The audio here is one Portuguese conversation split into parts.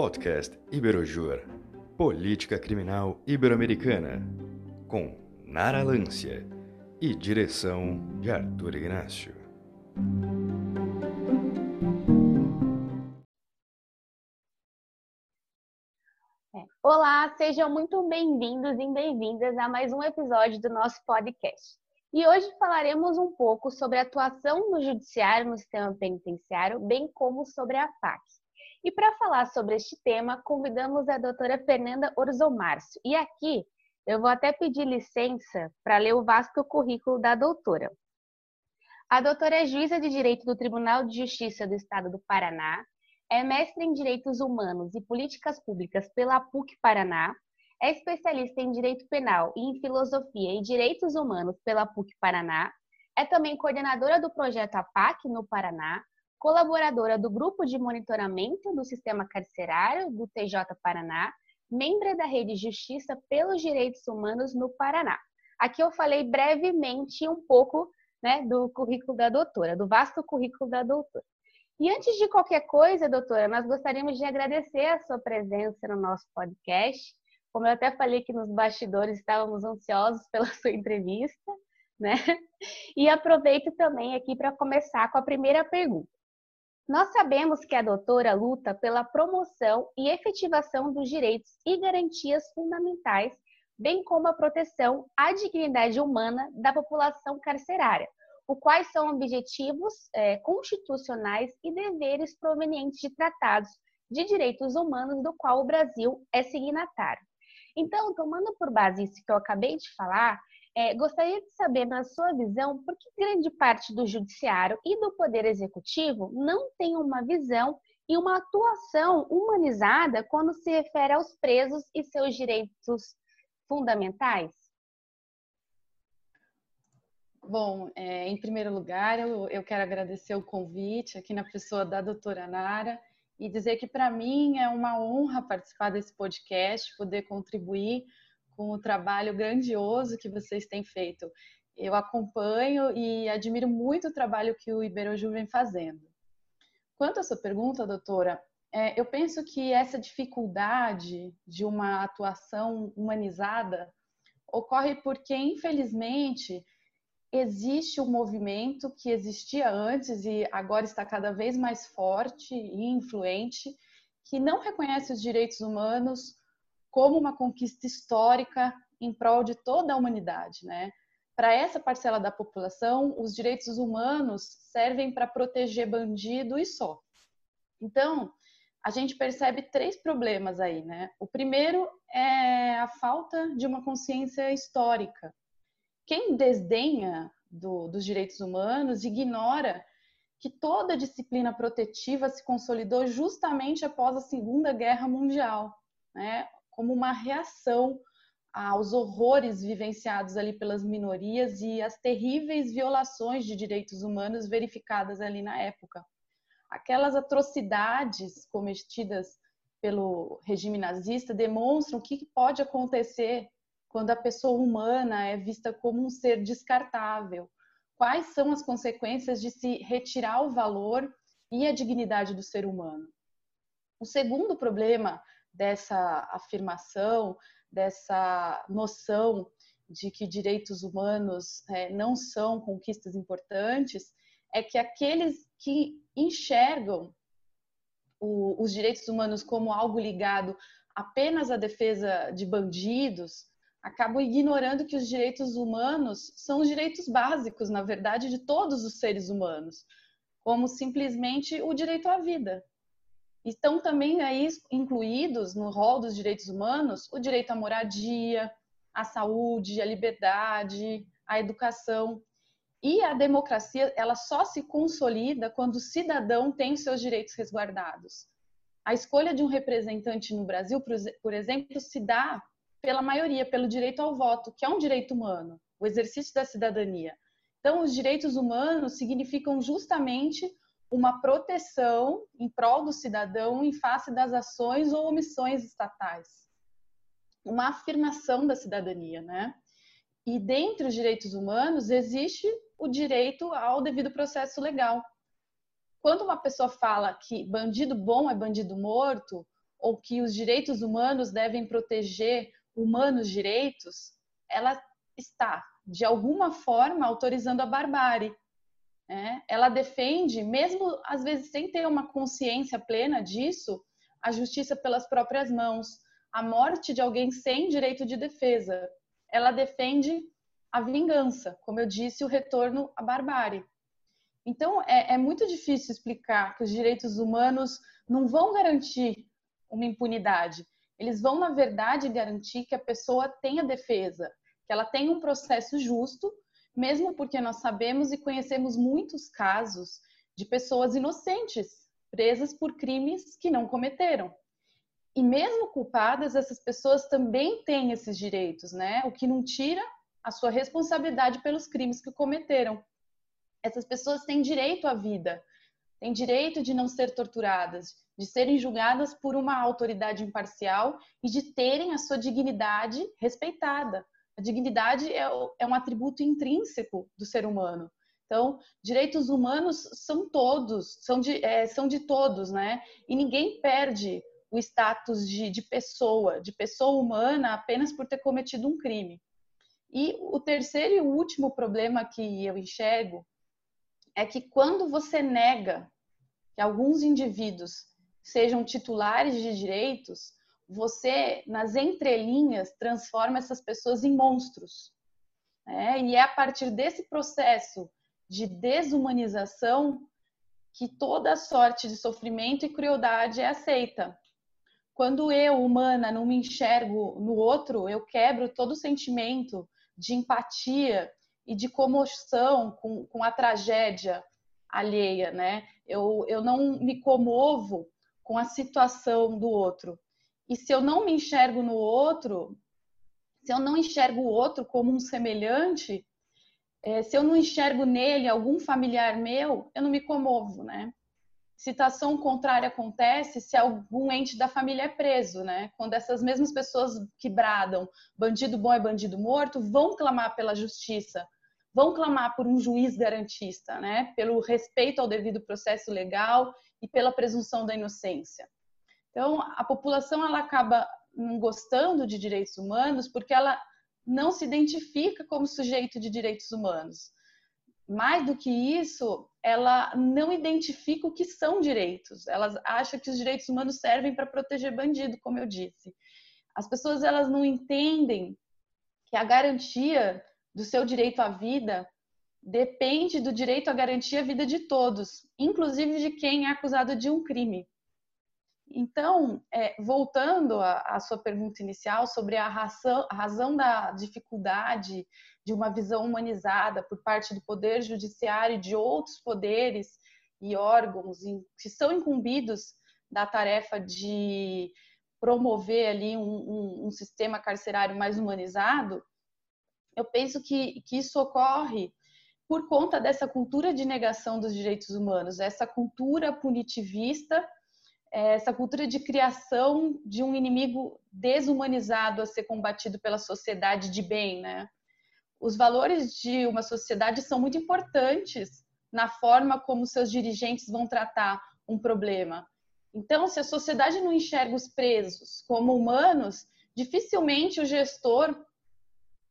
Podcast Iberojur Política Criminal Ibero-Americana com Nara Lância e direção de Arthur Ignacio. É. Olá, sejam muito bem-vindos e bem-vindas a mais um episódio do nosso podcast. E hoje falaremos um pouco sobre a atuação do judiciário no sistema penitenciário, bem como sobre a PAC. E para falar sobre este tema, convidamos a doutora Fernanda Orzomárcio. E aqui eu vou até pedir licença para ler o vasto currículo da doutora. A doutora é juíza de Direito do Tribunal de Justiça do Estado do Paraná, é mestre em Direitos Humanos e Políticas Públicas pela PUC Paraná, é especialista em Direito Penal e em Filosofia e Direitos Humanos pela PUC Paraná. É também coordenadora do projeto APAC no Paraná, colaboradora do Grupo de Monitoramento do Sistema Carcerário do TJ Paraná, membro da Rede Justiça pelos Direitos Humanos no Paraná. Aqui eu falei brevemente um pouco né, do currículo da doutora, do vasto currículo da doutora. E antes de qualquer coisa, doutora, nós gostaríamos de agradecer a sua presença no nosso podcast como eu até falei que nos bastidores estávamos ansiosos pela sua entrevista, né? E aproveito também aqui para começar com a primeira pergunta. Nós sabemos que a doutora luta pela promoção e efetivação dos direitos e garantias fundamentais, bem como a proteção à dignidade humana da população carcerária, o quais são objetivos é, constitucionais e deveres provenientes de tratados de direitos humanos do qual o Brasil é signatário. Então, tomando por base isso que eu acabei de falar, é, gostaria de saber, na sua visão, por que grande parte do judiciário e do poder executivo não tem uma visão e uma atuação humanizada quando se refere aos presos e seus direitos fundamentais? Bom, é, em primeiro lugar, eu, eu, quero agradecer o convite aqui na pessoa da doutora Nara e dizer que para mim é uma honra participar desse podcast, poder contribuir com o trabalho grandioso que vocês têm feito. Eu acompanho e admiro muito o trabalho que o Iberoju vem fazendo. Quanto à sua pergunta, doutora, é, eu penso que essa dificuldade de uma atuação humanizada ocorre porque, infelizmente, existe um movimento que existia antes e agora está cada vez mais forte e influente, que não reconhece os direitos humanos como uma conquista histórica em prol de toda a humanidade, né? Para essa parcela da população, os direitos humanos servem para proteger bandido e só. Então, a gente percebe três problemas aí, né? O primeiro é a falta de uma consciência histórica quem desdenha do, dos direitos humanos ignora que toda a disciplina protetiva se consolidou justamente após a Segunda Guerra Mundial, né? Como uma reação aos horrores vivenciados ali pelas minorias e as terríveis violações de direitos humanos verificadas ali na época. Aquelas atrocidades cometidas pelo regime nazista demonstram o que pode acontecer quando a pessoa humana é vista como um ser descartável? Quais são as consequências de se retirar o valor e a dignidade do ser humano? O segundo problema dessa afirmação, dessa noção de que direitos humanos é, não são conquistas importantes, é que aqueles que enxergam o, os direitos humanos como algo ligado apenas à defesa de bandidos, acabam ignorando que os direitos humanos são os direitos básicos, na verdade, de todos os seres humanos, como simplesmente o direito à vida. Estão também aí incluídos no rol dos direitos humanos o direito à moradia, à saúde, à liberdade, à educação. E a democracia, ela só se consolida quando o cidadão tem seus direitos resguardados. A escolha de um representante no Brasil, por exemplo, se dá pela maioria, pelo direito ao voto, que é um direito humano, o exercício da cidadania. Então, os direitos humanos significam justamente uma proteção em prol do cidadão em face das ações ou omissões estatais. Uma afirmação da cidadania, né? E dentre os direitos humanos existe o direito ao devido processo legal. Quando uma pessoa fala que bandido bom é bandido morto, ou que os direitos humanos devem proteger humanos direitos, ela está, de alguma forma, autorizando a barbárie. Né? Ela defende, mesmo às vezes sem ter uma consciência plena disso, a justiça pelas próprias mãos, a morte de alguém sem direito de defesa. Ela defende a vingança, como eu disse, o retorno à barbárie. Então, é, é muito difícil explicar que os direitos humanos não vão garantir uma impunidade. Eles vão, na verdade, garantir que a pessoa tenha defesa, que ela tenha um processo justo, mesmo porque nós sabemos e conhecemos muitos casos de pessoas inocentes presas por crimes que não cometeram. E mesmo culpadas, essas pessoas também têm esses direitos, né? O que não tira a sua responsabilidade pelos crimes que cometeram. Essas pessoas têm direito à vida, têm direito de não ser torturadas, de serem julgadas por uma autoridade imparcial e de terem a sua dignidade respeitada. A dignidade é, é um atributo intrínseco do ser humano. Então, direitos humanos são todos, são de, é, são de todos, né? E ninguém perde o status de, de pessoa, de pessoa humana, apenas por ter cometido um crime. E o terceiro e último problema que eu enxergo é que quando você nega que alguns indivíduos sejam titulares de direitos, você, nas entrelinhas, transforma essas pessoas em monstros. É, e é a partir desse processo de desumanização que toda sorte de sofrimento e crueldade é aceita. Quando eu, humana, não me enxergo no outro, eu quebro todo o sentimento de empatia e de comoção com, com a tragédia alheia, né? Eu, eu não me comovo com a situação do outro. E se eu não me enxergo no outro, se eu não enxergo o outro como um semelhante, é, se eu não enxergo nele algum familiar meu, eu não me comovo, né? Situação contrária acontece se algum ente da família é preso, né? Quando essas mesmas pessoas que bradam bandido bom é bandido morto vão clamar pela justiça, vão clamar por um juiz garantista, né? Pelo respeito ao devido processo legal e pela presunção da inocência. Então, a população ela acaba não gostando de direitos humanos porque ela não se identifica como sujeito de direitos humanos. Mais do que isso, ela não identifica o que são direitos. Ela acha que os direitos humanos servem para proteger bandido, como eu disse. As pessoas elas não entendem que a garantia do seu direito à vida depende do direito à garantia à vida de todos, inclusive de quem é acusado de um crime. Então, é, voltando à, sua pergunta inicial sobre a razão, a razão da dificuldade de uma visão humanizada por parte do Poder Judiciário e de outros poderes e órgãos que são incumbidos da tarefa de promover ali um, um, um sistema carcerário mais humanizado, eu penso que, que isso ocorre por conta dessa cultura de negação dos direitos humanos, essa cultura punitivista essa cultura de criação de um inimigo desumanizado a ser combatido pela sociedade de bem, né? Os valores de uma sociedade são muito importantes na forma como seus dirigentes vão tratar um problema. Então, se a sociedade não enxerga os presos como humanos, dificilmente o gestor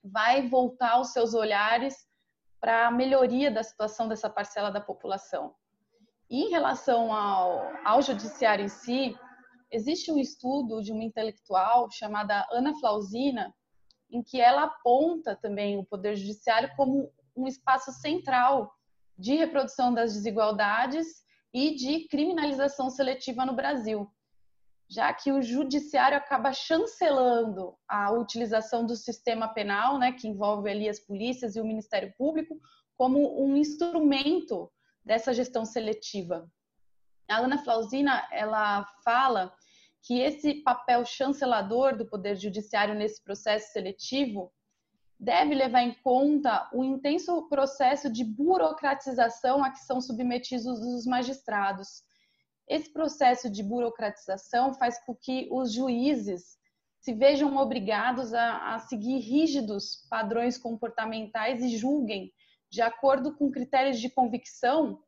vai voltar os seus olhares para a melhoria da situação dessa parcela da população. Em relação ao, ao judiciário em si, existe um estudo de uma intelectual chamada Ana Flausina, em que ela aponta também o poder judiciário como um espaço central de reprodução das desigualdades e de criminalização seletiva no Brasil, já que o judiciário acaba chancelando a utilização do sistema penal, né, que envolve ali as polícias e o Ministério Público, como um instrumento dessa gestão seletiva. A Ana Flausina, ela fala que esse papel chancelador do Poder Judiciário nesse processo seletivo deve levar em conta o intenso processo de burocratização a que são submetidos os magistrados. Esse processo de burocratização faz com que os juízes se vejam obrigados a, a seguir rígidos padrões comportamentais e julguem de acordo com critérios de convicção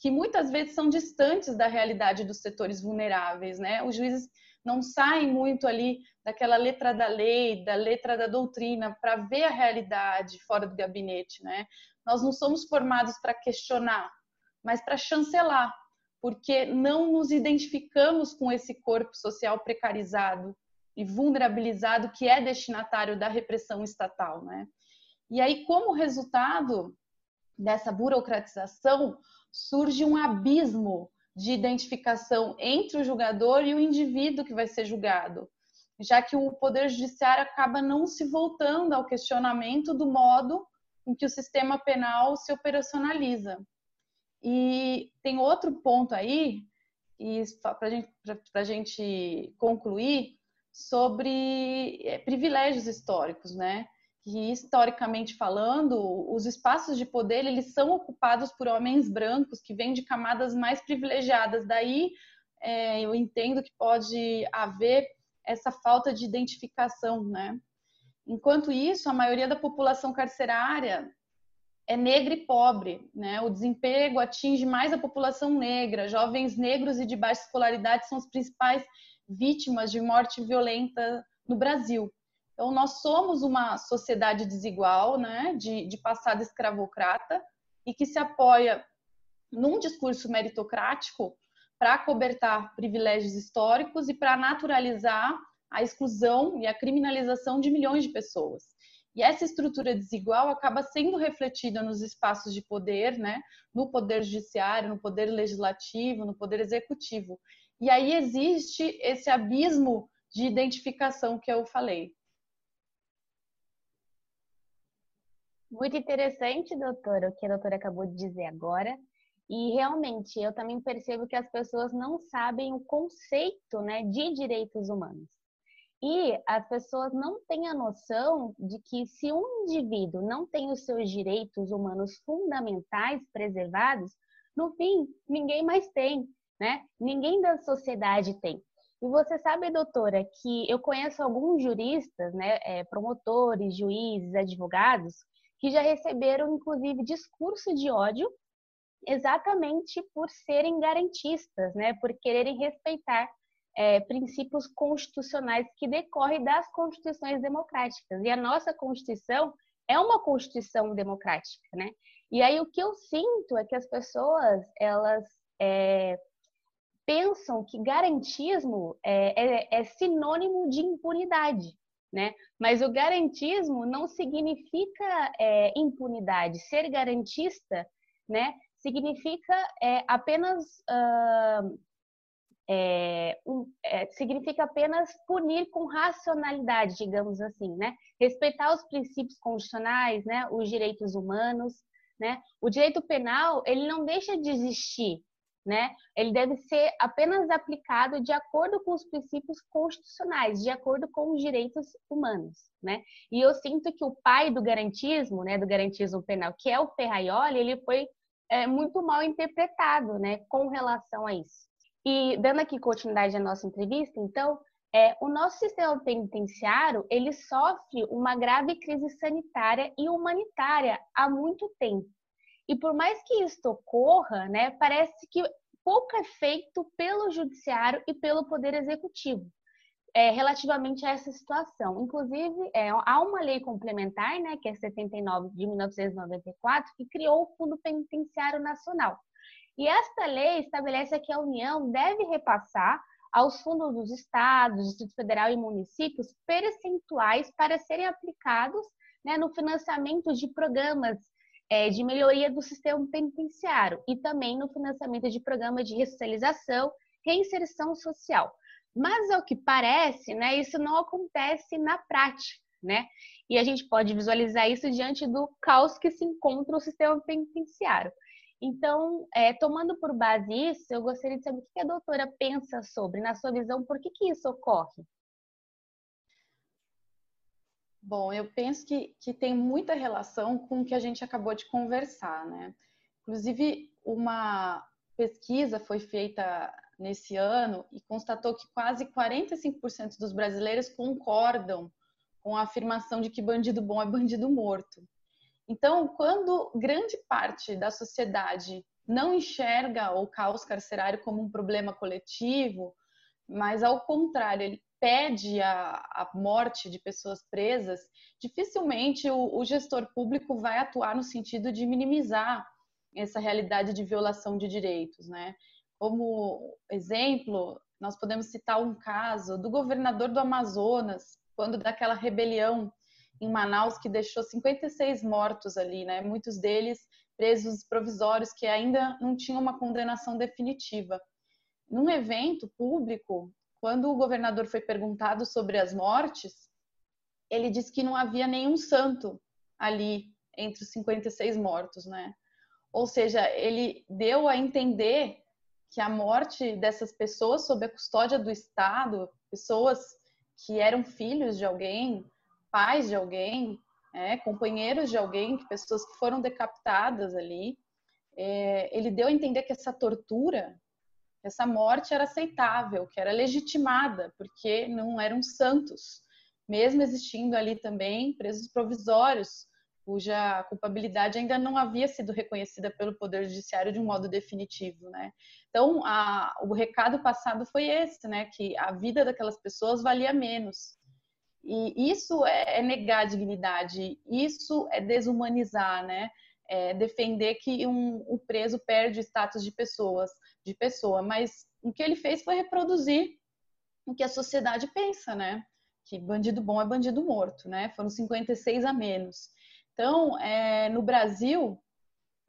que muitas vezes são distantes da realidade dos setores vulneráveis, né? Os juízes não saem muito ali daquela letra da lei, da letra da doutrina, para ver a realidade fora do gabinete, né? Nós não somos formados para questionar, mas para chancelar, porque não nos identificamos com esse corpo social precarizado e vulnerabilizado que é destinatário da repressão estatal, né? E aí, como resultado dessa burocratização, surge um abismo de identificação entre o julgador e o indivíduo que vai ser julgado, já que o Poder Judiciário acaba não se voltando ao questionamento do modo em que o sistema penal se operacionaliza. E tem outro ponto aí, para gente, a gente concluir, sobre é, privilégios históricos, né? Que historicamente falando, os espaços de poder eles são ocupados por homens brancos que vêm de camadas mais privilegiadas. Daí é, eu entendo que pode haver essa falta de identificação, né? Enquanto isso, a maioria da população carcerária é negra e pobre, né? O desemprego atinge mais a população negra, jovens negros e de baixa escolaridade são os principais vítimas de morte violenta no Brasil. Então, nós somos uma sociedade desigual, né, de, de passado escravocrata, e que se apoia num discurso meritocrático para cobertar privilégios históricos e para naturalizar a exclusão e a criminalização de milhões de pessoas. E essa estrutura desigual acaba sendo refletida nos espaços de poder, né? no poder judiciário, no poder legislativo, no poder executivo. E aí existe esse abismo de identificação que eu falei. Muito interessante, doutora, o que a doutora acabou de dizer agora. E realmente, eu também percebo que as pessoas não sabem o conceito né, de direitos humanos. E as pessoas não têm a noção de que se um indivíduo não tem os seus direitos humanos fundamentais preservados, no fim, ninguém mais tem né? Ninguém da sociedade tem. E você sabe, doutora, que eu conheço alguns juristas, né, é, promotores, juízes, advogados, que já receberam, inclusive, discurso de ódio exatamente por serem garantistas, né, por quererem respeitar é, princípios constitucionais que decorrem das constituições democráticas. E a nossa Constituição é uma Constituição democrática, né? E aí o que eu sinto é que as pessoas, elas é, pensam que garantismo é, é, é sinônimo de impunidade. Né? Mas o garantismo não significa é, impunidade. Ser garantista, né, significa é, apenas uh, é, um, é, significa apenas punir com racionalidade, digamos assim, né? Respeitar os princípios constitucionais, né? Os direitos humanos, né? O direito penal ele não deixa de existir, né? Ele deve ser apenas aplicado de acordo com os princípios constitucionais, de acordo com os direitos humanos, né? E eu sinto que o pai do garantismo, né, do garantismo penal, que é o Ferraioli, ele foi é, muito mal interpretado, né, com relação a isso. E dando aqui continuidade à nossa entrevista, então, é, o nosso sistema penitenciário ele sofre uma grave crise sanitária e humanitária há muito tempo. E por mais que isso ocorra, né, parece que pouco é feito pelo judiciário e pelo poder executivo é, relativamente a essa situação. Inclusive, é, há uma lei complementar, né, que é 79 de 1994, que criou o Fundo Penitenciário Nacional. E esta lei estabelece que a União deve repassar aos fundos dos estados, Distrito Federal e municípios percentuais para serem aplicados né, no financiamento de programas é, de melhoria do sistema penitenciário e também no financiamento de programas de ressocialização, reinserção social. Mas, ao que parece, né, isso não acontece na prática, né? E a gente pode visualizar isso diante do caos que se encontra o sistema penitenciário. Então, é, tomando por base isso, eu gostaria de saber o que a doutora pensa sobre, na sua visão, por que, que isso ocorre? Bom, eu penso que, que tem muita relação com o que a gente acabou de conversar, né? Inclusive, uma pesquisa foi feita nesse ano e constatou que quase 45% dos brasileiros concordam com a afirmação de que bandido bom é bandido morto. Então, quando grande parte da sociedade não enxerga o caos carcerário como um problema coletivo, mas ao contrário, ele pede a, a morte de pessoas presas, dificilmente o, o gestor público vai atuar no sentido de minimizar essa realidade de violação de direitos, né? Como exemplo, nós podemos citar um caso do governador do Amazonas, quando daquela rebelião em Manaus que deixou 56 mortos ali, né? Muitos deles presos provisórios que ainda não tinham uma condenação definitiva. Num evento público, quando o governador foi perguntado sobre as mortes, ele disse que não havia nenhum santo ali entre os 56 mortos, né? Ou seja, ele deu a entender que a morte dessas pessoas sob a custódia do Estado, pessoas que eram filhos de alguém, pais de alguém, é, companheiros de alguém, pessoas que foram decapitadas ali, é, ele deu a entender que essa tortura, essa morte era aceitável, que era legitimada, porque não eram santos, mesmo existindo ali também presos provisórios, cuja culpabilidade ainda não havia sido reconhecida pelo Poder Judiciário de um modo definitivo, né? Então, a, o recado passado foi esse, né? Que a vida daquelas pessoas valia menos. E isso é, é negar a dignidade, isso é desumanizar, né? É defender que um, o preso perde o status de pessoas, de pessoa. Mas o que ele fez foi reproduzir o que a sociedade pensa, né? Que bandido bom é bandido morto, né? Foram 56 a menos. Então, é, no Brasil,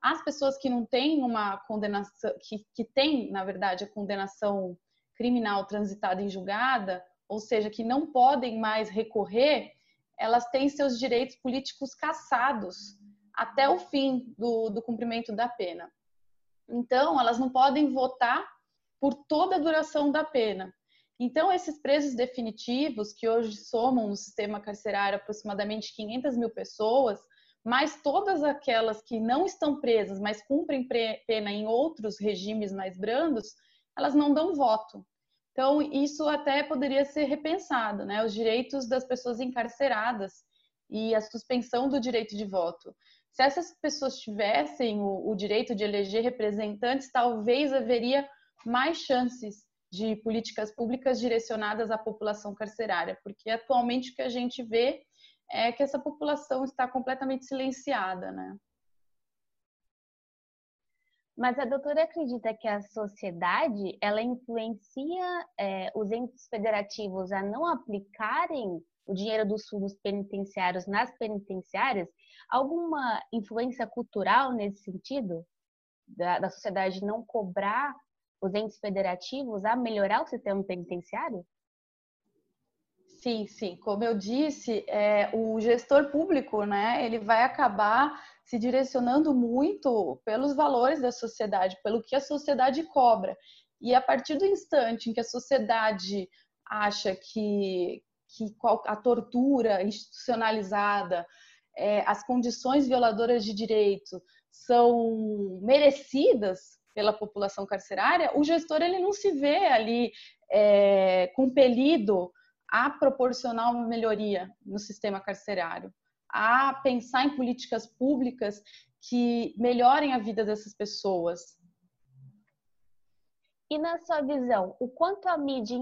as pessoas que não têm uma condenação, que, que têm, na verdade, a condenação criminal transitada em julgada, ou seja, que não podem mais recorrer, elas têm seus direitos políticos cassados até o fim do, do cumprimento da pena. Então, elas não podem votar por toda a duração da pena. Então, esses presos definitivos, que hoje somam no sistema carcerário aproximadamente 500 mil pessoas, mas todas aquelas que não estão presas, mas cumprem pena em outros regimes mais brandos, elas não dão voto. Então, isso até poderia ser repensado, né? Os direitos das pessoas encarceradas e a suspensão do direito de voto. Se essas pessoas tivessem o, o direito de eleger representantes, talvez haveria mais chances de políticas públicas direcionadas à população carcerária, porque atualmente o que a gente vê é que essa população está completamente silenciada, né? Mas a doutora acredita que a sociedade ela influencia é, os entes federativos a não aplicarem o dinheiro dos fundos penitenciários nas penitenciárias? Alguma influência cultural nesse sentido? Da, da sociedade não cobrar os entes federativos a melhorar o sistema penitenciário? Sim, sim. Como eu disse, é, o gestor público, né, ele vai acabar se direcionando muito pelos valores da sociedade, pelo que a sociedade cobra. E a partir do instante em que a sociedade acha que, que a tortura institucionalizada, é, as condições violadoras de direito são merecidas pela população carcerária, o gestor ele não se vê ali é, compelido a proporcionar uma melhoria no sistema carcerário, a pensar em políticas públicas que melhorem a vida dessas pessoas. E na sua visão, o quanto a mídia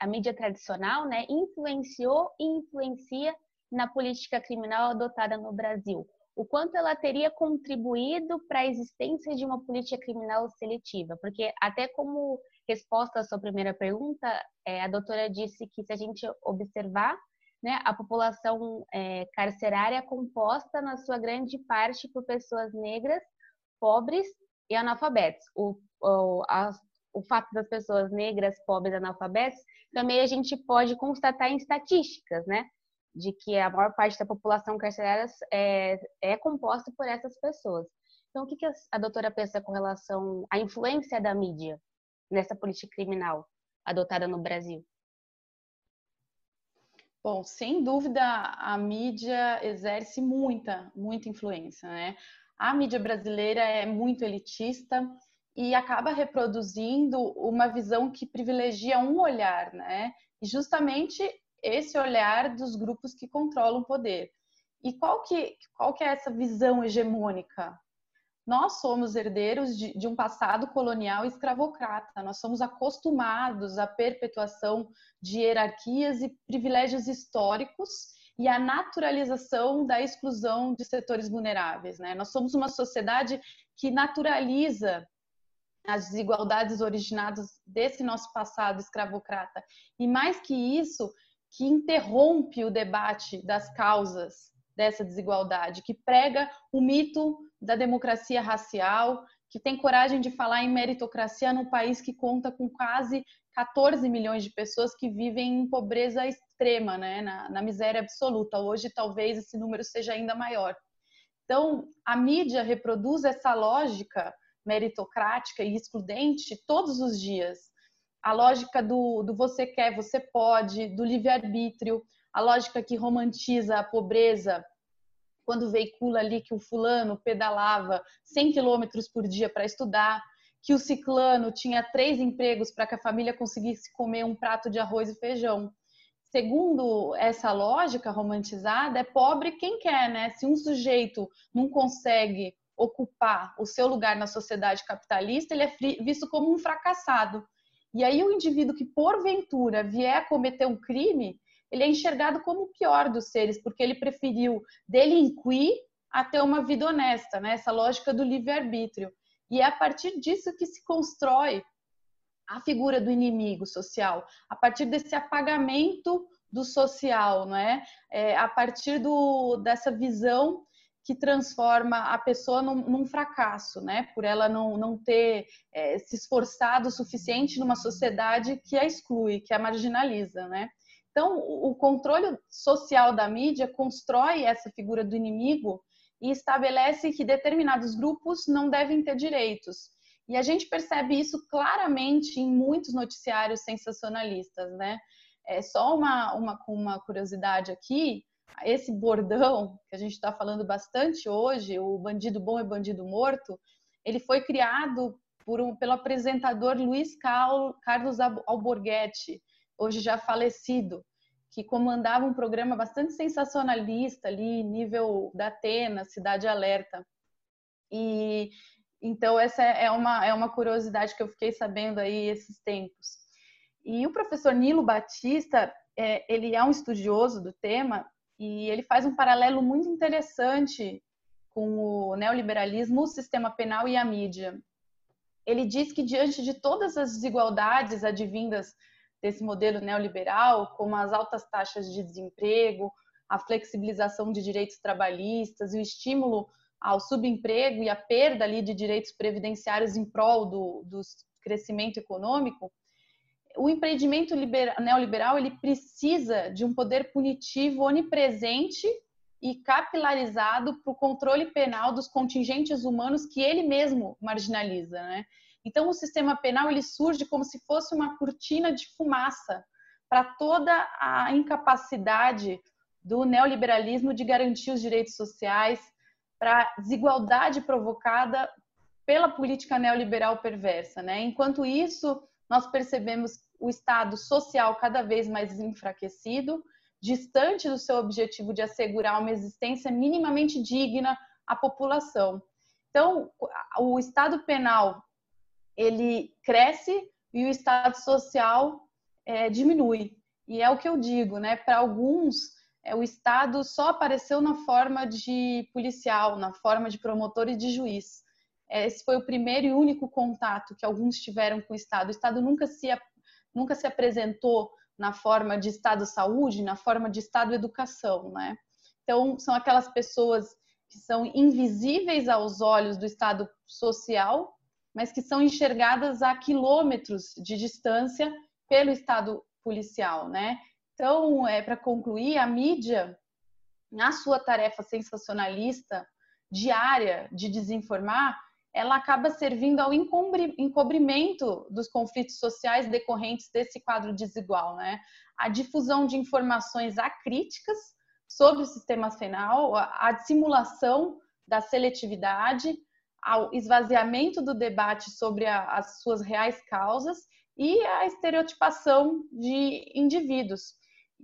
a mídia tradicional, né, influenciou e influencia na política criminal adotada no Brasil? O quanto ela teria contribuído para a existência de uma política criminal seletiva? Porque até como resposta à sua primeira pergunta, é, a doutora disse que se a gente observar, né, a população é, carcerária é composta, na sua grande parte, por pessoas negras, pobres e analfabetos. O, o, a, o fato das pessoas negras, pobres e analfabetos, também a gente pode constatar em estatísticas, né? De que a maior parte da população carcerária é, é composta por essas pessoas. Então, o que, que a doutora pensa com relação à influência da mídia nessa política criminal adotada no Brasil? Bom, sem dúvida a mídia exerce muita, muita influência, né? A mídia brasileira é muito elitista e acaba reproduzindo uma visão que privilegia um olhar, né? E justamente esse olhar dos grupos que controlam o poder. E qual que, qual que é essa visão hegemônica? Nós somos herdeiros de, de, um passado colonial escravocrata. Nós somos acostumados à perpetuação de hierarquias e privilégios históricos e à naturalização da exclusão de setores vulneráveis. Né? Nós somos uma sociedade que naturaliza as desigualdades originadas desse nosso passado escravocrata. E mais que isso, que interrompe o debate das causas dessa desigualdade, que prega o mito da democracia racial, que tem coragem de falar em meritocracia num país que conta com quase 14 milhões de pessoas que vivem em pobreza extrema, né? na, na miséria absoluta. Hoje, talvez esse número seja ainda maior. Então, a mídia reproduz essa lógica meritocrática e excludente todos os dias. A lógica do, do você quer, você pode, do livre-arbítrio, a lógica que romantiza a pobreza, quando veicula ali que o fulano pedalava 100 quilômetros por dia para estudar, que o ciclano tinha três empregos para que a família conseguisse comer um prato de arroz e feijão. Segundo essa lógica romantizada, é pobre quem quer, né? Se um sujeito não consegue ocupar o seu lugar na sociedade capitalista, ele é visto como um fracassado. E aí o indivíduo que porventura vier a cometer um crime, ele é enxergado como o pior dos seres, porque ele preferiu delinquir a ter uma vida honesta, né? Essa lógica do livre-arbítrio. E é a partir disso que se constrói a figura do inimigo social, a partir desse apagamento do social, não é? é a partir do, dessa visão que transforma a pessoa num, num, fracasso, né? Por ela não, não ter é, se esforçado o suficiente numa sociedade que a exclui, que a marginaliza, né? Então, o controle social da mídia constrói essa figura do inimigo e estabelece que determinados grupos não devem ter direitos. E a gente percebe isso claramente em muitos noticiários sensacionalistas, né? É só uma, uma, uma curiosidade aqui, esse bordão que a gente está falando bastante hoje, o bandido bom é bandido morto, ele foi criado por um, pelo apresentador Luiz Carlos Alborguete, hoje já falecido, que comandava um programa bastante sensacionalista ali, nível da Atena, Cidade Alerta. E então essa é uma, é uma curiosidade que eu fiquei sabendo aí esses tempos. E o professor Nilo Batista, é, ele é um estudioso do tema e ele faz um paralelo muito interessante com o neoliberalismo, o sistema penal e a mídia. Ele diz que diante de todas as desigualdades advindas desse modelo neoliberal, como as altas taxas de desemprego, a flexibilização de direitos trabalhistas e o estímulo ao subemprego e a perda ali de direitos previdenciários em prol do, do crescimento econômico, o empreendimento neoliberal ele precisa de um poder punitivo onipresente e capilarizado para o controle penal dos contingentes humanos que ele mesmo marginaliza, né? Então o sistema penal ele surge como se fosse uma cortina de fumaça para toda a incapacidade do neoliberalismo de garantir os direitos sociais, para a desigualdade provocada pela política neoliberal perversa, né? Enquanto isso, nós percebemos o Estado social cada vez mais enfraquecido, distante do seu objetivo de assegurar uma existência minimamente digna à população. Então, o Estado penal ele cresce e o Estado social é, diminui. E é o que eu digo, né? Para alguns, é, o Estado só apareceu na forma de policial, na forma de promotor e de juiz. É, esse foi o primeiro e único contato que alguns tiveram com o Estado. O Estado nunca se nunca se apresentou na forma de Estado saúde, na forma de Estado educação, né? Então, são aquelas pessoas que são invisíveis aos olhos do Estado social, mas que são enxergadas a quilômetros de distância pelo Estado policial, né? Então, é, para concluir, a mídia, na sua tarefa sensacionalista diária de desinformar, ela acaba servindo ao encobrimento dos conflitos sociais decorrentes desse quadro desigual, né? A difusão de informações acríticas sobre o sistema penal, a dissimulação da seletividade, ao esvaziamento do debate sobre a, as suas reais causas e a estereotipação de indivíduos.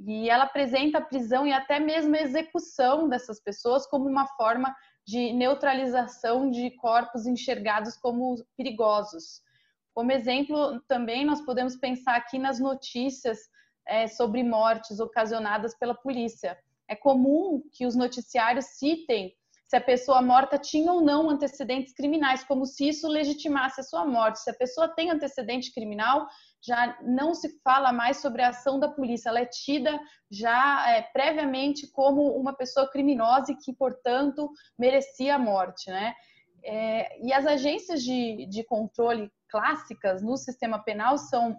E ela apresenta a prisão e até mesmo a execução dessas pessoas como uma forma de neutralização de corpos enxergados como perigosos. Como exemplo, também nós podemos pensar aqui nas notícias é, sobre mortes ocasionadas pela polícia. É comum que os noticiários citem se a pessoa morta tinha ou não antecedentes criminais, como se isso legitimasse a sua morte. Se a pessoa tem antecedente criminal, já não se fala mais sobre a ação da polícia, ela é tida já é, previamente como uma pessoa criminosa e que, portanto, merecia a morte, né? É, e as agências de, de controle clássicas no sistema penal são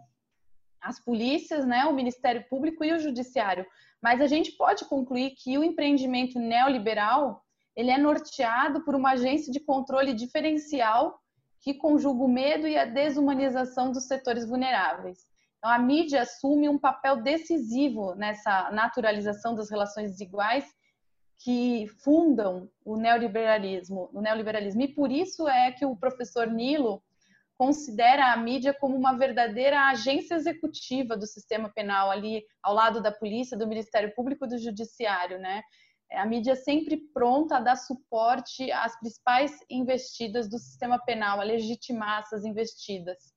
as polícias, né, o Ministério Público e o Judiciário. Mas a gente pode concluir que o empreendimento neoliberal ele é norteado por uma agência de controle diferencial que conjuga o medo e a desumanização dos setores vulneráveis. Então, a mídia assume um papel decisivo nessa naturalização das relações desiguais que fundam o neoliberalismo, o neoliberalismo. E por isso é que o professor Nilo considera a mídia como uma verdadeira agência executiva do sistema penal ali ao lado da polícia, do Ministério Público e do Judiciário, né? É a mídia sempre pronta a dar suporte às principais investidas do sistema penal, a legitimar essas investidas.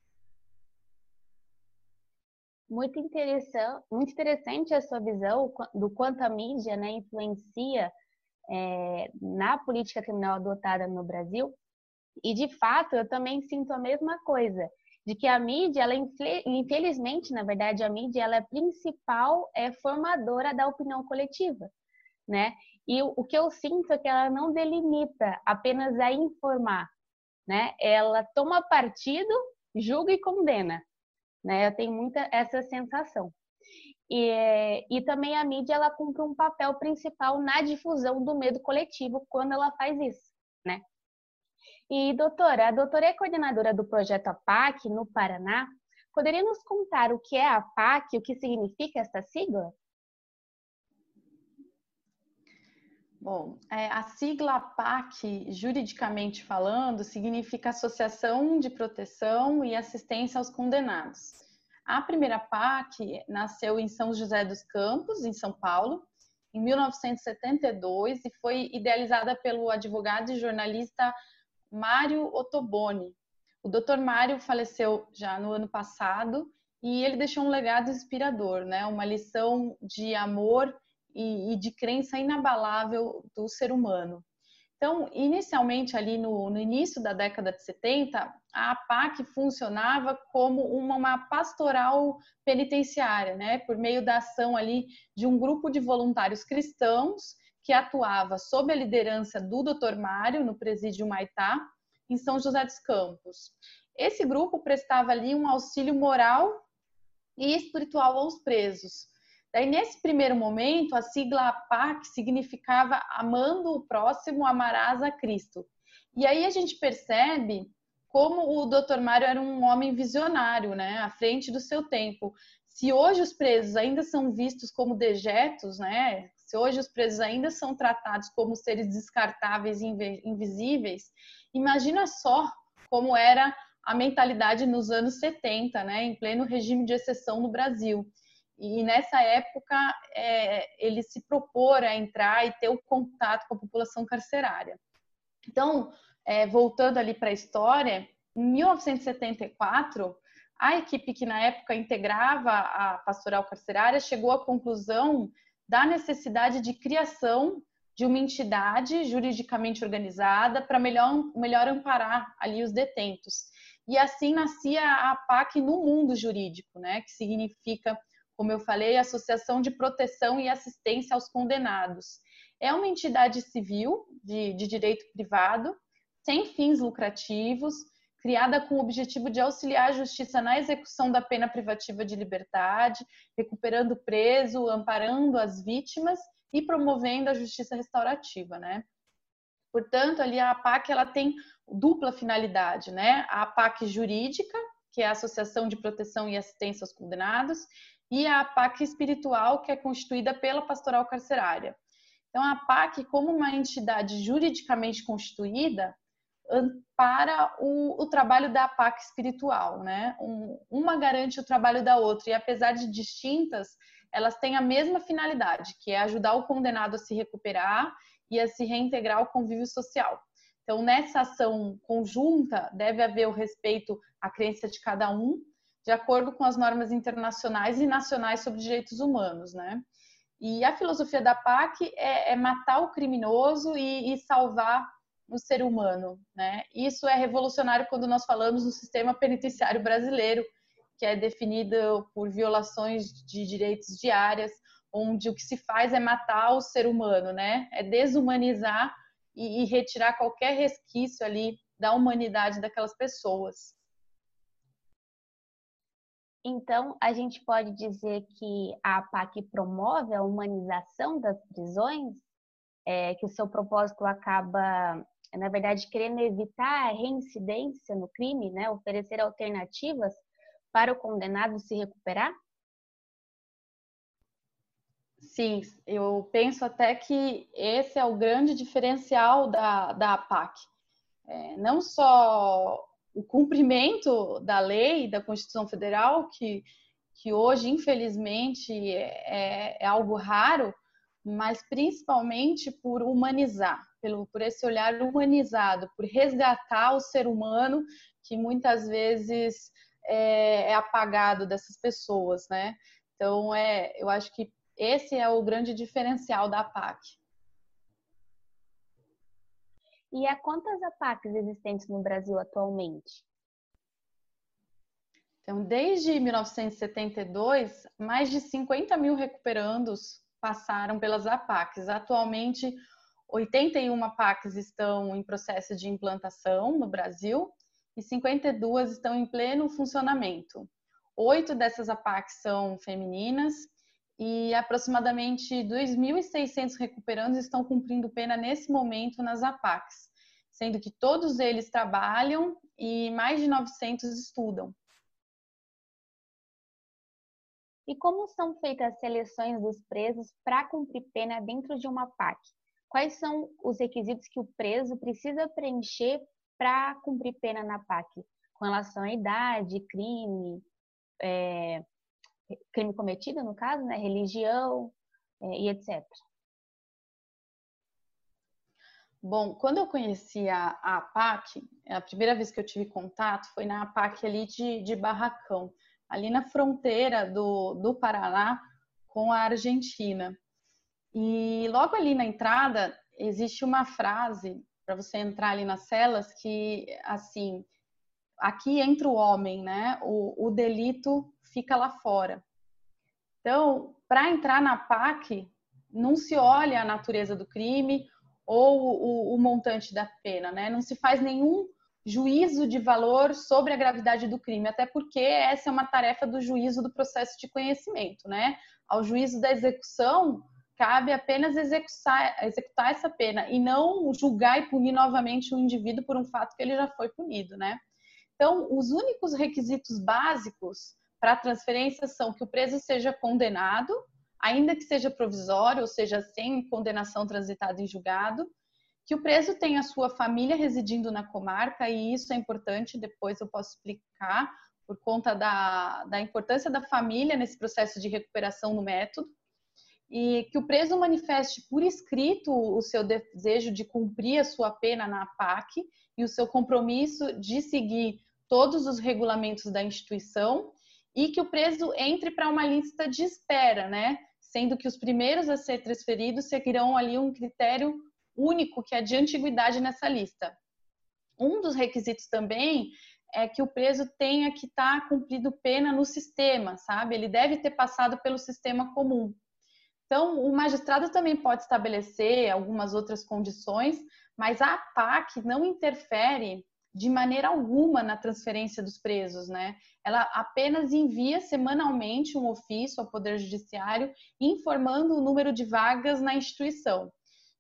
Muito interessante, muito interessante a sua visão do quanto a mídia né, influencia é, na política criminal adotada no Brasil. E, de fato, eu também sinto a mesma coisa, de que a mídia, ela, infelizmente, na verdade, a mídia ela é a principal é, formadora da opinião coletiva né? E o que eu sinto é que ela não delimita apenas a informar, né? Ela toma partido, julga e condena, né? Eu tenho muita essa sensação. E, e também a mídia ela cumpre um papel principal na difusão do medo coletivo quando ela faz isso, né? E doutora, a doutora é coordenadora do projeto APAC no Paraná. Poderia nos contar o que é a APAC, o que significa essa sigla? Bom, é, a sigla PAC, juridicamente falando, significa Associação de Proteção e Assistência aos Condenados. A primeira PAC nasceu em São José dos Campos, em São Paulo, em 1972 e foi idealizada pelo advogado e jornalista Mário Ottoboni. O Dr. Mário faleceu já no ano passado e ele deixou um legado inspirador, né? Uma lição de amor e, e de crença inabalável do ser humano. Então, inicialmente, ali no, no, início da década de 70, a APAC funcionava como uma, uma, pastoral penitenciária, né? por meio da ação ali de um grupo de voluntários cristãos que atuava sob a liderança do Dr. Mário, no presídio Maitá, em São José dos Campos. Esse grupo prestava ali um auxílio moral e espiritual aos presos, Daí, nesse primeiro momento, a sigla APAC significava amando o próximo, amarás a Cristo. E aí a gente percebe como o Dr. Mário era um homem visionário, né, à frente do seu tempo. Se hoje os presos ainda são vistos como dejetos, né, se hoje os presos ainda são tratados como seres descartáveis e invisíveis, imagina só como era a mentalidade nos anos 70, né, em pleno regime de exceção no Brasil. E nessa época, é, ele se propor a entrar e ter o contato com a população carcerária. Então, é, voltando ali para a história, em 1974, a equipe que na época integrava a pastoral carcerária chegou à conclusão da necessidade de criação de uma entidade juridicamente organizada para melhor, melhor amparar ali os detentos. E assim nascia a PAC no mundo jurídico, né, que significa como eu falei, Associação de Proteção e Assistência aos Condenados. É uma entidade civil de, de direito privado, sem fins lucrativos, criada com o objetivo de auxiliar a justiça na execução da pena privativa de liberdade, recuperando o preso, amparando as vítimas e promovendo a justiça restaurativa, né? Portanto, ali a APAC ela tem dupla finalidade, né? A APAC jurídica, que é a Associação de Proteção e Assistência aos Condenados, e a PAC espiritual, que é constituída pela pastoral carcerária. Então, a PAC, como uma entidade juridicamente constituída, para o, o trabalho da PAC espiritual, né? Um, uma garante o trabalho da outra, e apesar de distintas, elas têm a mesma finalidade, que é ajudar o condenado a se recuperar e a se reintegrar ao convívio social. Então, nessa ação conjunta, deve haver o respeito à crença de cada um, de acordo com as normas internacionais e nacionais sobre direitos humanos, né? E a filosofia da PAC é, é matar o criminoso e, e, salvar o ser humano, né? Isso é revolucionário quando nós falamos no sistema penitenciário brasileiro, que é definido por violações de direitos diárias, onde o que se faz é matar o ser humano, né? É desumanizar e, e retirar qualquer resquício ali da humanidade daquelas pessoas. Então, a gente pode dizer que a APAC promove a humanização das prisões, é, que o seu propósito acaba, na verdade, querendo evitar a reincidência no crime, né? oferecer alternativas para o condenado se recuperar? Sim, eu penso até que esse é o grande diferencial da, da APAC. É, não só o cumprimento da lei, da Constituição Federal, que, que hoje, infelizmente, é, é algo raro, mas principalmente por humanizar, pelo, por esse olhar humanizado, por resgatar o ser humano que muitas vezes é, é apagado dessas pessoas, né? Então, é, eu acho que esse é o grande diferencial da APAC. E há quantas APACs existentes no Brasil atualmente? Então, desde 1972, mais de 50 mil recuperandos passaram pelas APACs. Atualmente, 81 APACs estão em processo de implantação no Brasil e 52 estão em pleno funcionamento. Oito dessas APACs são femininas e aproximadamente 2.600 recuperandos estão cumprindo pena nesse momento nas APACs, sendo que todos eles trabalham e mais de 900 estudam. E como são feitas as seleções dos presos para cumprir pena dentro de uma PAC? Quais são os requisitos que o preso precisa preencher para cumprir pena na PAC? Com relação à idade, crime, é, crime cometido, no caso, né, religião é, e etc. Bom, quando eu conheci a, a APAC, a primeira vez que eu tive contato foi na APAC ali de, de Barracão, ali na fronteira do, do Paraná com a Argentina. E logo ali na entrada existe uma frase para você entrar ali nas celas que, assim, aqui entra o homem, né? O, o delito fica lá fora. Então, para entrar na PAC, não se olha a natureza do crime ou o, o, montante da pena, né? Não se faz nenhum juízo de valor sobre a gravidade do crime, até porque essa é uma tarefa do juízo do processo de conhecimento, né? Ao juízo da execução, cabe apenas executar, executar essa pena e não julgar e punir novamente o indivíduo por um fato que ele já foi punido, né? Então, os únicos requisitos básicos para transferência são que o preso seja condenado, ainda que seja provisório, ou seja, sem condenação transitada em julgado, que o preso tenha sua família residindo na comarca, e isso é importante, depois eu posso explicar, por conta da, da importância da família nesse processo de recuperação no método, e que o preso manifeste por escrito o seu desejo de cumprir a sua pena na PAC e o seu compromisso de seguir todos os regulamentos da instituição e que o preso entre para uma lista de espera, né? Sendo que os primeiros a ser transferidos seguirão ali um critério único que é de antiguidade nessa lista. Um dos requisitos também é que o preso tenha que estar tá cumprido pena no sistema, sabe? Ele deve ter passado pelo sistema comum. Então, o magistrado também pode estabelecer algumas outras condições, mas a PAC não interfere de maneira alguma na transferência dos presos, né? Ela apenas envia semanalmente um ofício ao Poder Judiciário informando o número de vagas na instituição.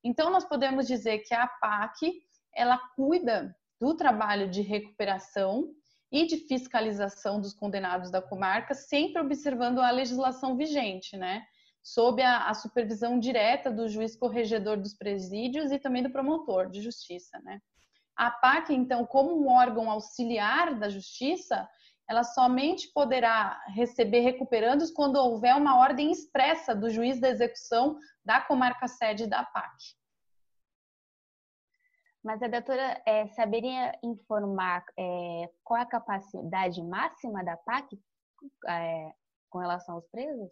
Então, nós podemos dizer que a PAC, ela cuida do trabalho de recuperação e de fiscalização dos condenados da comarca, sempre observando a legislação vigente, né? Sob a, a supervisão direta do juiz corregedor dos presídios e também do promotor de justiça, né? A PAC, então, como um órgão auxiliar da justiça, ela somente poderá receber recuperandos quando houver uma ordem expressa do juiz da execução da comarca sede da PAC. Mas a doutora é, saberia informar é, qual a capacidade máxima da PAC é, com relação aos presos?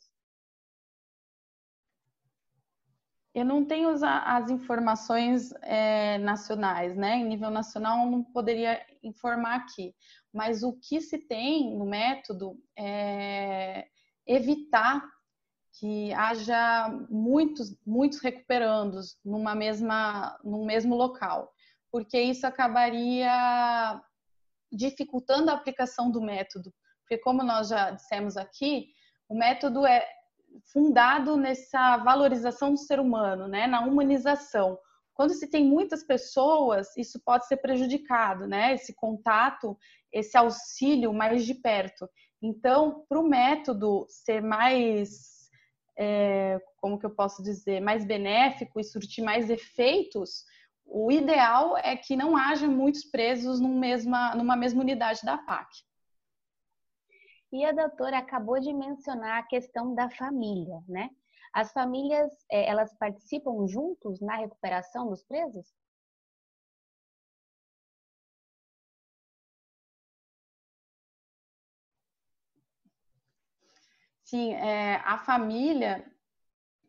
Eu não tenho as, as informações é, nacionais, né? Em nível nacional, não poderia informar aqui. Mas o que se tem no método é evitar que haja muitos, muitos recuperandos numa mesma, num mesmo local, porque isso acabaria dificultando a aplicação do método. Porque, como nós já dissemos aqui, o método é fundado nessa valorização do ser humano, né, na humanização. Quando se tem muitas pessoas, isso pode ser prejudicado, né? Esse contato, esse auxílio mais de perto. Então, para o método ser mais, é, como que eu posso dizer, mais benéfico e surtir mais efeitos, o ideal é que não haja muitos presos num mesma, numa mesma unidade da PAC. E a doutora acabou de mencionar a questão da família, né? As famílias, é, elas participam juntos na recuperação dos presos? Sim, é, a família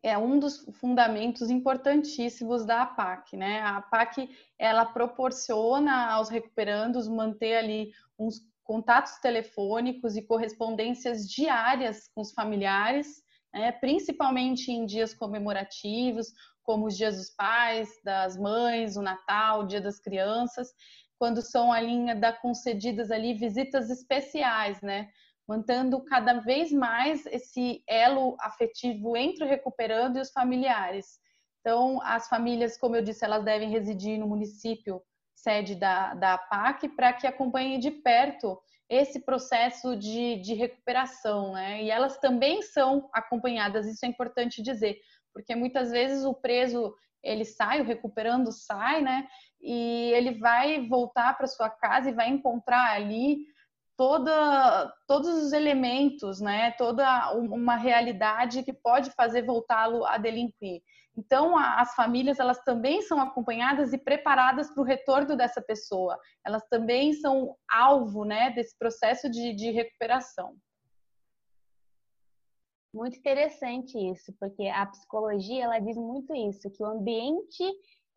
é um dos fundamentos importantíssimos da APAC, né? A APAC, ela proporciona aos recuperandos manter ali uns contatos telefônicos e correspondências diárias com os familiares, né, principalmente em dias comemorativos, como os dias dos pais, das mães, o Natal, o Dia das Crianças, quando são ainda concedidas ali visitas especiais, né? Mantendo cada vez mais esse elo afetivo entre o recuperando e os familiares. Então, as famílias, como eu disse, elas devem residir no município sede da, da PAC para que acompanhe de perto esse processo de, de recuperação, né? E elas também são acompanhadas, isso é importante dizer, porque muitas vezes o preso ele sai, o recuperando sai, né? E ele vai voltar para sua casa e vai encontrar ali toda, todos os elementos, né? Toda uma realidade que pode fazer voltá-lo a delinquir. Então, as famílias elas também são acompanhadas e preparadas para o retorno dessa pessoa. Elas também são alvo, né, desse processo de, de recuperação. Muito interessante isso, porque a psicologia ela diz muito isso, que o ambiente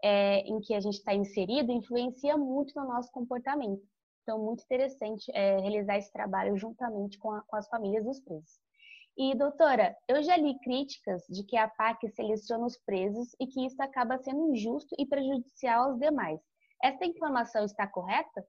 é, em que a gente está inserido influencia muito no nosso comportamento. Então, muito interessante é, realizar esse trabalho juntamente com, a, com as famílias dos presos. E, doutora, eu já li críticas de que a PAC seleciona os presos e que isso acaba sendo injusto e prejudicial aos demais. Essa informação está correta?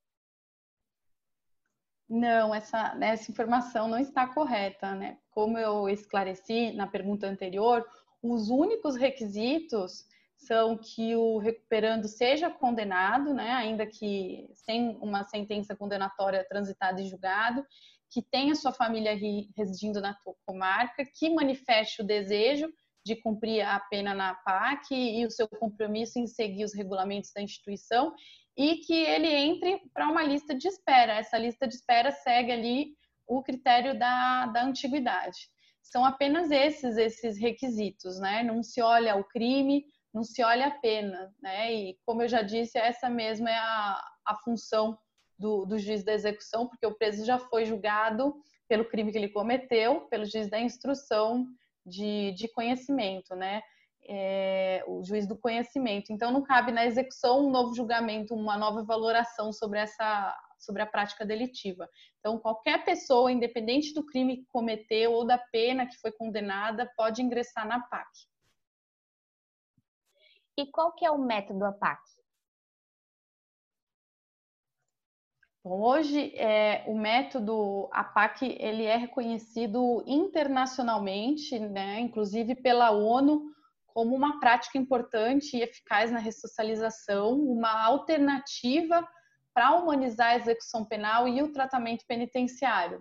Não, essa, essa informação não está correta, né? Como eu esclareci na pergunta anterior, os únicos requisitos são que o recuperando seja condenado, né, ainda que sem uma sentença condenatória transitada e julgado, que tenha sua família residindo na tua comarca, que manifeste o desejo de cumprir a pena na PAC e o seu compromisso em seguir os regulamentos da instituição e que ele entre para uma lista de espera. Essa lista de espera segue ali o critério da, da antiguidade. São apenas esses esses requisitos, né? Não se olha o crime, não se olha a pena, né? E como eu já disse, essa mesma é a, a função do, do juiz da execução, porque o preso já foi julgado pelo crime que ele cometeu, pelo juiz da instrução de, de conhecimento, né? É, o juiz do conhecimento. Então, não cabe na execução um novo julgamento, uma nova valoração sobre essa sobre a prática delitiva. Então, qualquer pessoa, independente do crime que cometeu ou da pena que foi condenada, pode ingressar na PAC. E qual que é o método APAC? Bom, hoje é, o método APAC ele é reconhecido internacionalmente, né, inclusive pela ONU, como uma prática importante e eficaz na ressocialização, uma alternativa para humanizar a execução penal e o tratamento penitenciário.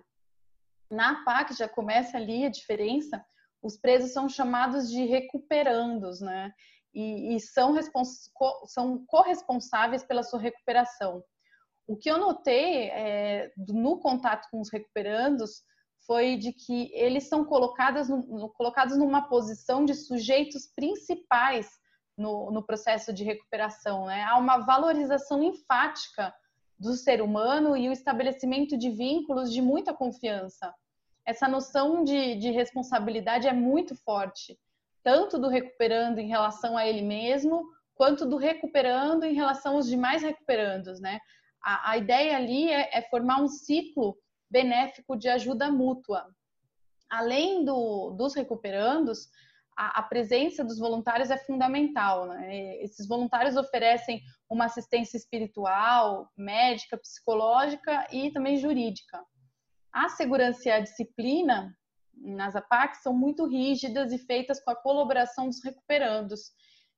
Na APAC já começa ali a diferença, os presos são chamados de recuperandos, né? E, e são, são corresponsáveis pela sua recuperação. O que eu notei é, no contato com os recuperandos foi de que eles são colocados, no, colocados numa posição de sujeitos principais no, no processo de recuperação. Né? Há uma valorização enfática do ser humano e o estabelecimento de vínculos de muita confiança. Essa noção de, de responsabilidade é muito forte, tanto do recuperando em relação a ele mesmo, quanto do recuperando em relação aos demais recuperandos, né? A, a ideia ali é, é, formar um ciclo benéfico de ajuda mútua. Além do, dos recuperandos, a, a, presença dos voluntários é fundamental. Né? Esses voluntários oferecem uma assistência espiritual, médica, psicológica e também jurídica. A segurança e a disciplina nas APAC são muito rígidas e feitas com a colaboração dos recuperandos.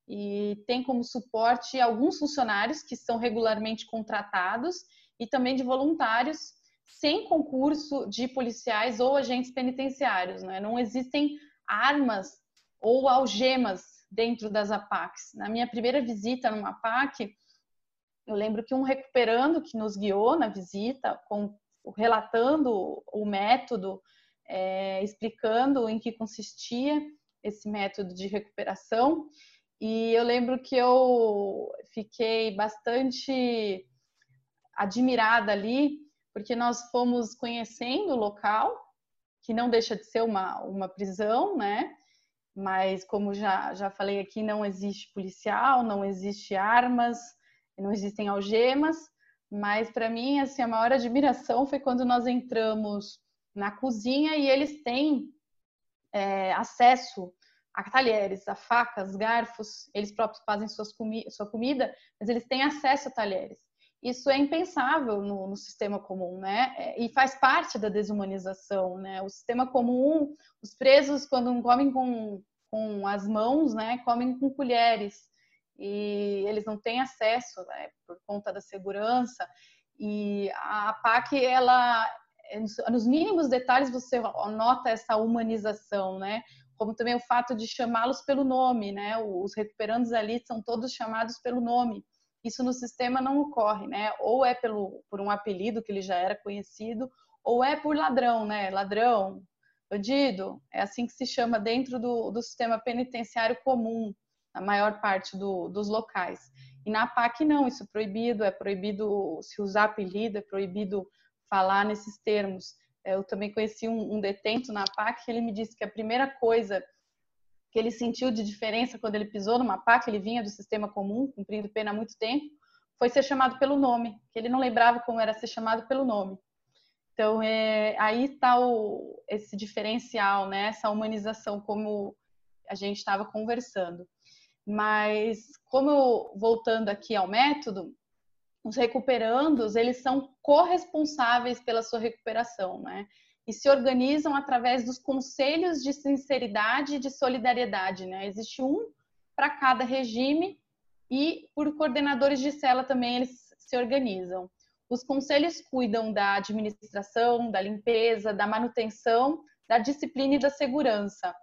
E tem como suporte alguns funcionários que são regularmente contratados e também de voluntários sem concurso de policiais ou agentes penitenciários. Né? Não existem armas ou algemas dentro das APACs. Na minha primeira visita numa APAC, eu lembro que um recuperando que nos guiou na visita, com, relatando o método, é, explicando em que consistia esse método de recuperação. E eu lembro que eu fiquei bastante admirada ali, porque nós fomos conhecendo o local, que não deixa de ser uma, uma prisão, né? mas como já, já falei aqui, não existe policial, não existe armas, não existem algemas, mas para mim, assim, a maior admiração foi quando nós entramos na cozinha e eles têm é, acesso a talheres, a facas, garfos, eles próprios fazem suas comi sua comida, mas eles têm acesso a talheres. Isso é impensável no, no, sistema comum, né? É, e faz parte da desumanização, né? O sistema comum, os presos, quando comem com, com as mãos, né, comem com colheres e eles não têm acesso, né, por conta da segurança. E a PAC, ela, nos mínimos detalhes, você nota essa humanização, né? Como também o fato de chamá-los pelo nome, né? Os recuperandos ali são todos chamados pelo nome. Isso no sistema não ocorre, né? Ou é pelo, por um apelido que ele já era conhecido, ou é por ladrão, né? Ladrão, bandido, é assim que se chama dentro do, do sistema penitenciário comum, na maior parte do, dos locais. E na PAC não, isso é proibido, é proibido se usar apelido, é proibido falar nesses termos. Eu também conheci um, um detento na PAC que ele me disse que a primeira coisa que ele sentiu de diferença quando ele pisou numa PAC, ele vinha do sistema comum, cumprindo pena há muito tempo, foi ser chamado pelo nome, que ele não lembrava como era ser chamado pelo nome. Então, é, aí está esse diferencial, né? essa humanização, como a gente estava conversando. Mas, como voltando aqui ao método, os recuperandos, eles são corresponsáveis pela sua recuperação, né? E se organizam através dos conselhos de sinceridade e de solidariedade, né? Existe um para cada regime e por coordenadores de cela também eles se organizam. Os conselhos cuidam da administração, da limpeza, da manutenção, da disciplina e da segurança.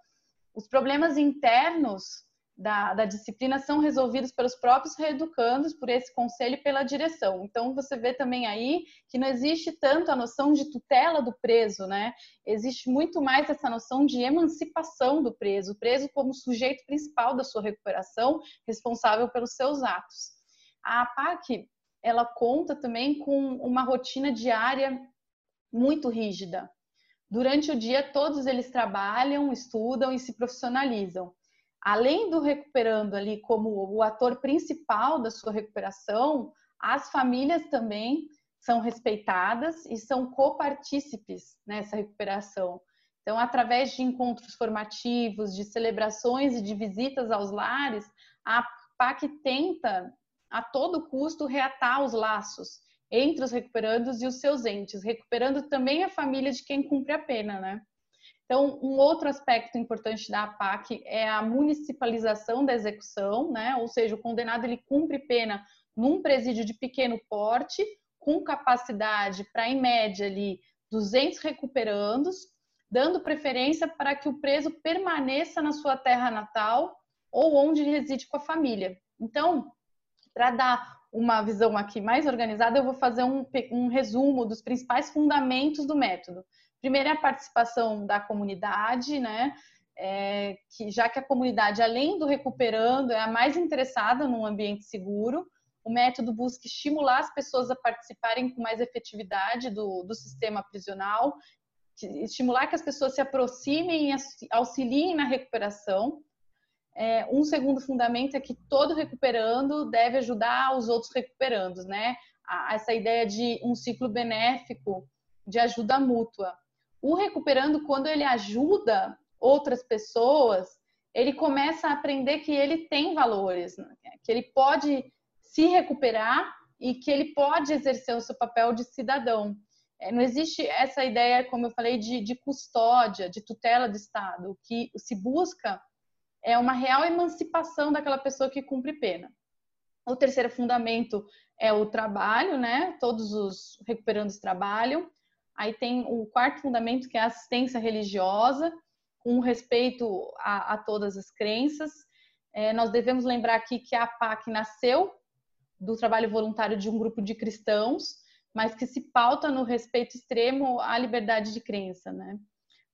Os problemas internos da, da, disciplina são resolvidos pelos próprios reeducandos, por esse conselho e pela direção. Então, você vê também aí que não existe tanto a noção de tutela do preso, né? Existe muito mais essa noção de emancipação do preso, preso como sujeito principal da sua recuperação, responsável pelos seus atos. A APAC ela conta também com uma rotina diária muito rígida. Durante o dia, todos eles trabalham, estudam e se profissionalizam. Além do recuperando ali como o ator principal da sua recuperação, as famílias também são respeitadas e são copartícipes nessa recuperação. Então, através de encontros formativos, de celebrações e de visitas aos lares, a PAC tenta a todo custo reatar os laços entre os recuperandos e os seus entes, recuperando também a família de quem cumpre a pena, né? Então, um outro aspecto importante da APAC é a municipalização da execução, né? Ou seja, o condenado ele cumpre pena num presídio de pequeno porte, com capacidade para, em média, ali, 200 recuperandos, dando preferência para que o preso permaneça na sua terra natal ou onde reside com a família. Então, para dar uma visão aqui mais organizada, eu vou fazer um, um resumo dos principais fundamentos do método. Primeiro é a participação da comunidade, né? é, que já que a comunidade, além do recuperando, é a mais interessada num ambiente seguro, o método busca estimular as pessoas a participarem com mais efetividade do, do sistema prisional, estimular que as pessoas se aproximem e auxiliem na recuperação. É, um segundo fundamento é que todo recuperando deve ajudar os outros recuperandos, né? essa ideia de um ciclo benéfico de ajuda mútua. O recuperando, quando ele ajuda outras pessoas, ele começa a aprender que ele tem valores, né? que ele pode se recuperar e que ele pode exercer o seu papel de cidadão. É, não existe essa ideia, como eu falei, de, de custódia, de tutela do Estado. O que se busca é uma real emancipação daquela pessoa que cumpre pena. O terceiro fundamento é o trabalho, né? Todos os recuperandos trabalham. Aí tem o quarto fundamento, que é a assistência religiosa, com respeito a, a todas as crenças. É, nós devemos lembrar aqui que a PAC nasceu do trabalho voluntário de um grupo de cristãos, mas que se pauta no respeito extremo à liberdade de crença, né?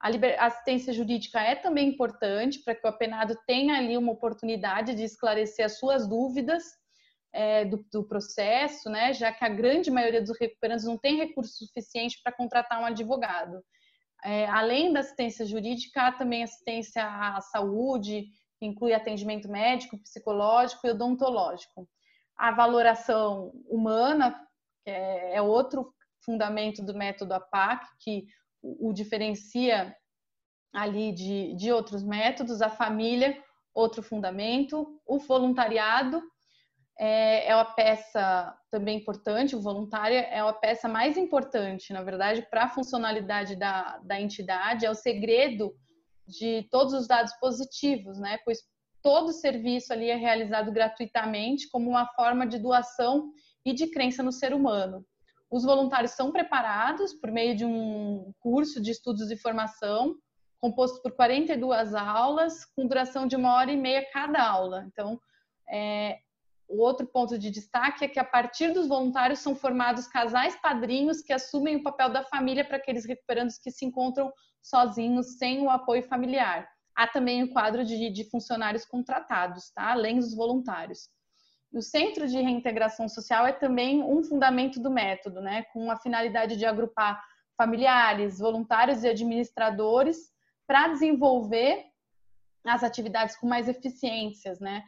A liber... assistência jurídica é também importante para que o apenado tenha ali uma oportunidade de esclarecer as suas dúvidas é, do, do, processo, né? Já que a grande maioria dos recuperantes não tem recurso suficiente para contratar um advogado. É, além da assistência jurídica, há também assistência à saúde, que inclui atendimento médico, psicológico e odontológico. A valoração humana, que é, é outro fundamento do método APAC, que o, o diferencia ali de, de outros métodos, a família, outro fundamento, o voluntariado, é, é uma peça também importante, o voluntário é uma peça mais importante, na verdade, para a funcionalidade da, da entidade, é o segredo de todos os dados positivos, né? Pois todo serviço ali é realizado gratuitamente como uma forma de doação e de crença no ser humano. Os voluntários são preparados por meio de um curso de estudos e formação, composto por 42 aulas, com duração de uma hora e meia cada aula. Então, é, o outro ponto de destaque é que a partir dos voluntários são formados casais padrinhos que assumem o papel da família para aqueles recuperandos que se encontram sozinhos, sem o apoio familiar. Há também o quadro de, de funcionários contratados, tá? além dos voluntários. O Centro de Reintegração Social é também um fundamento do método, né? com a finalidade de agrupar familiares, voluntários e administradores para desenvolver as atividades com mais eficiências, né?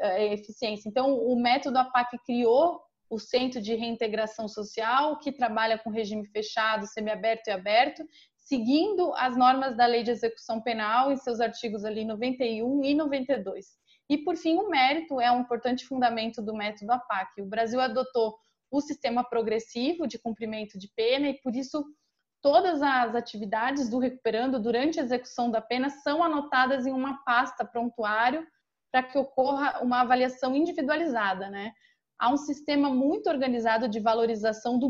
É, eficiência. Então, o método APAC criou o Centro de Reintegração Social, que trabalha com regime fechado, semiaberto e aberto, seguindo as normas da Lei de Execução Penal em seus artigos ali 91 e 92. E, por fim, o mérito é um importante fundamento do método APAC. O Brasil adotou o sistema progressivo de cumprimento de pena e, por isso, todas as atividades do recuperando durante a execução da pena são anotadas em uma pasta prontuário para que ocorra uma avaliação individualizada, né? Há um sistema muito organizado de valorização do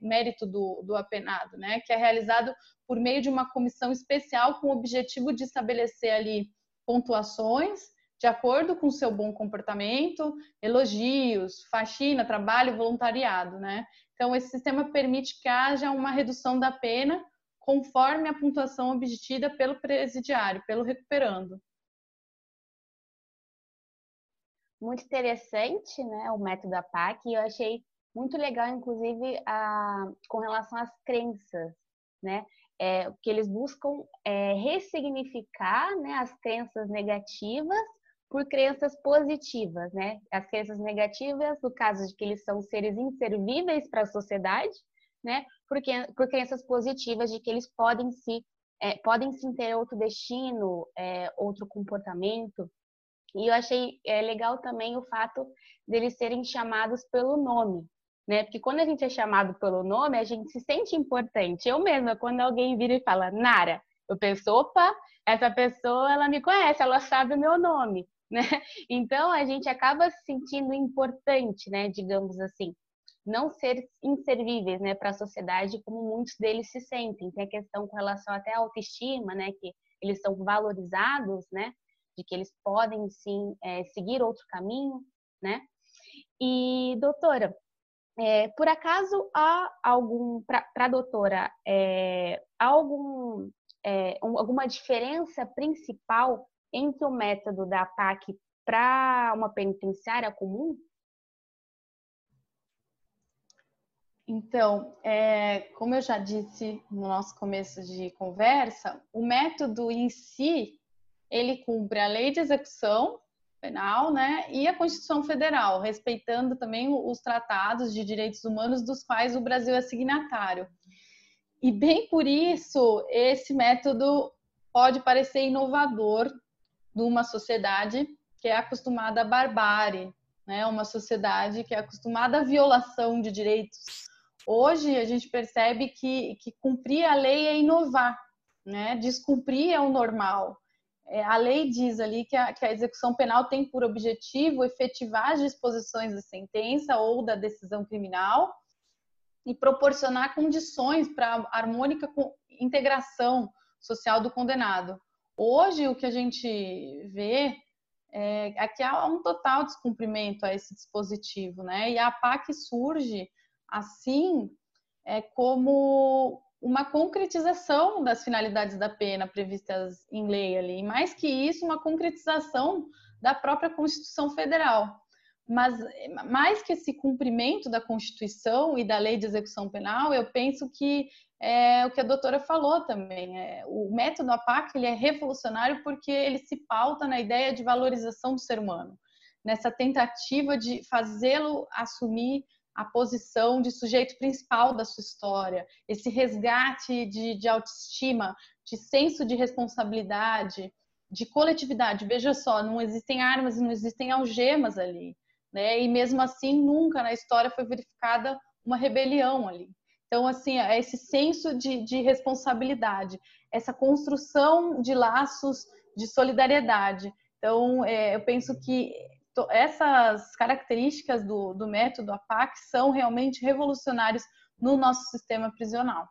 mérito do, do apenado, né? Que é realizado por meio de uma comissão especial com o objetivo de estabelecer ali pontuações de acordo com seu bom comportamento, elogios, faxina, trabalho, voluntariado, né? Então, esse sistema permite que haja uma redução da pena conforme a pontuação obtida pelo presidiário, pelo recuperando. Muito interessante, né, o método APAC, e eu achei muito legal, inclusive, a, com relação às crenças, né, é, que eles buscam é, ressignificar né, as crenças negativas por crenças positivas, né? As crenças negativas, no caso de que eles são seres inservíveis para a sociedade, né? Porque, por crenças positivas de que eles podem se é, podem sim ter outro destino, é, outro comportamento, e eu achei é, legal também o fato deles serem chamados pelo nome, né? Porque quando a gente é chamado pelo nome, a gente se sente importante. Eu mesma, quando alguém vira e fala Nara, eu penso, opa, essa pessoa, ela me conhece, ela sabe o meu nome, né? Então, a gente acaba se sentindo importante, né? Digamos assim. Não ser inservíveis, né? Para a sociedade, como muitos deles se sentem. Tem a questão com relação até à autoestima, né? Que eles são valorizados, né? De que eles podem sim é, seguir outro caminho, né? E doutora, é, por acaso há algum para a doutora é, há algum é, alguma diferença principal entre o método da APAC para uma penitenciária comum? Então, é, como eu já disse no nosso começo de conversa, o método em si, ele cumpre a lei de execução penal, né, e a Constituição Federal, respeitando também os tratados de direitos humanos dos quais o Brasil é signatário. E bem por isso, esse método pode parecer inovador numa sociedade que é acostumada à barbárie, né, uma sociedade que é acostumada à violação de direitos Hoje a gente percebe que, que cumprir a lei é inovar, né? Descumprir é o normal. É, a lei diz ali que a, que a execução penal tem por objetivo efetivar as disposições da sentença ou da decisão criminal e proporcionar condições para a harmônica integração social do condenado. Hoje, o que a gente vê é, é que há um total descumprimento a esse dispositivo, né? E a PAC surge assim é como uma concretização das finalidades da pena previstas em lei ali, e mais que isso, uma concretização da própria Constituição Federal. Mas mais que esse cumprimento da Constituição e da Lei de Execução Penal, eu penso que é o que a doutora falou também. É, o método APAC ele é revolucionário porque ele se pauta na ideia de valorização do ser humano, nessa tentativa de fazê-lo assumir a posição de sujeito principal da sua história, esse resgate de, de autoestima, de senso de responsabilidade, de coletividade. Veja só, não existem armas e não existem algemas ali, né? E mesmo assim, nunca na história foi verificada uma rebelião ali. Então, assim, é esse senso de, de responsabilidade, essa construção de laços de solidariedade. Então, é, eu penso que essas características do, do método APAC são realmente revolucionárias no nosso sistema prisional.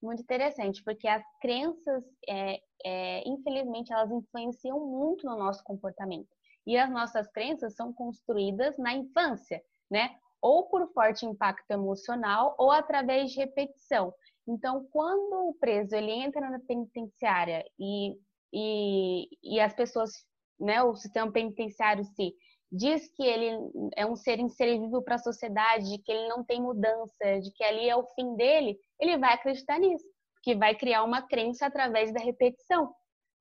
Muito interessante, porque as crenças, é, é, infelizmente, elas influenciam muito no nosso comportamento. E as nossas crenças são construídas na infância, né? Ou por forte impacto emocional ou através de repetição. Então, quando o preso ele entra na penitenciária e e, e as pessoas, né, o sistema penitenciário se diz que ele é um ser inservível para a sociedade, que ele não tem mudança, de que ali é o fim dele, ele vai acreditar nisso, que vai criar uma crença através da repetição,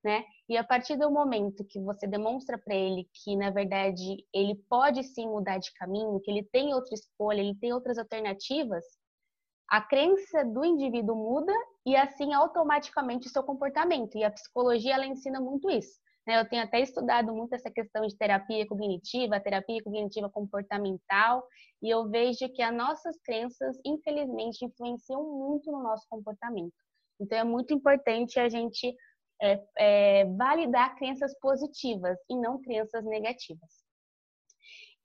né? E a partir do momento que você demonstra para ele que na verdade ele pode sim mudar de caminho, que ele tem outra escolha, ele tem outras alternativas, a crença do indivíduo muda e assim automaticamente o seu comportamento. E a psicologia ela ensina muito isso. Né? Eu tenho até estudado muito essa questão de terapia cognitiva, terapia cognitiva comportamental, e eu vejo que as nossas crenças, infelizmente, influenciam muito no nosso comportamento. Então é muito importante a gente é, é, validar crenças positivas e não crenças negativas.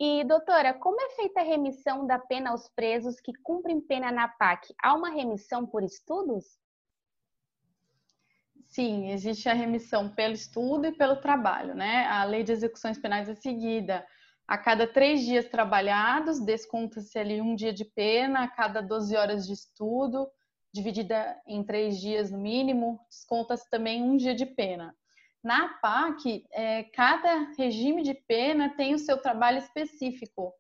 E, doutora, como é feita a remissão da pena aos presos que cumprem pena na PAC? Há uma remissão por estudos? Sim, existe a remissão pelo estudo e pelo trabalho, né? A lei de execuções penais é seguida. A cada três dias trabalhados, desconta-se ali um dia de pena, a cada 12 horas de estudo, dividida em três dias no mínimo, desconta-se também um dia de pena. Na PAC, é, cada regime de pena tem o seu trabalho específico,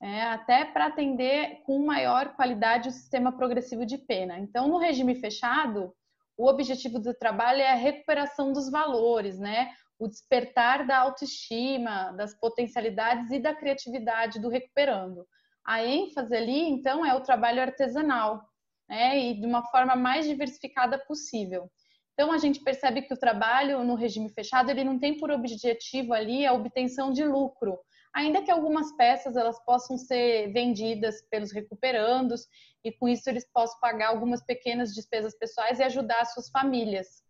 é, até para atender com maior qualidade o sistema progressivo de pena. Então, no regime fechado, o objetivo do trabalho é a recuperação dos valores, né? o despertar da autoestima, das potencialidades e da criatividade do recuperando. A ênfase ali, então, é o trabalho artesanal, né? e de uma forma mais diversificada possível. Então a gente percebe que o trabalho no regime fechado ele não tem por objetivo ali a obtenção de lucro, ainda que algumas peças elas possam ser vendidas pelos recuperandos e com isso eles possam pagar algumas pequenas despesas pessoais e ajudar as suas famílias.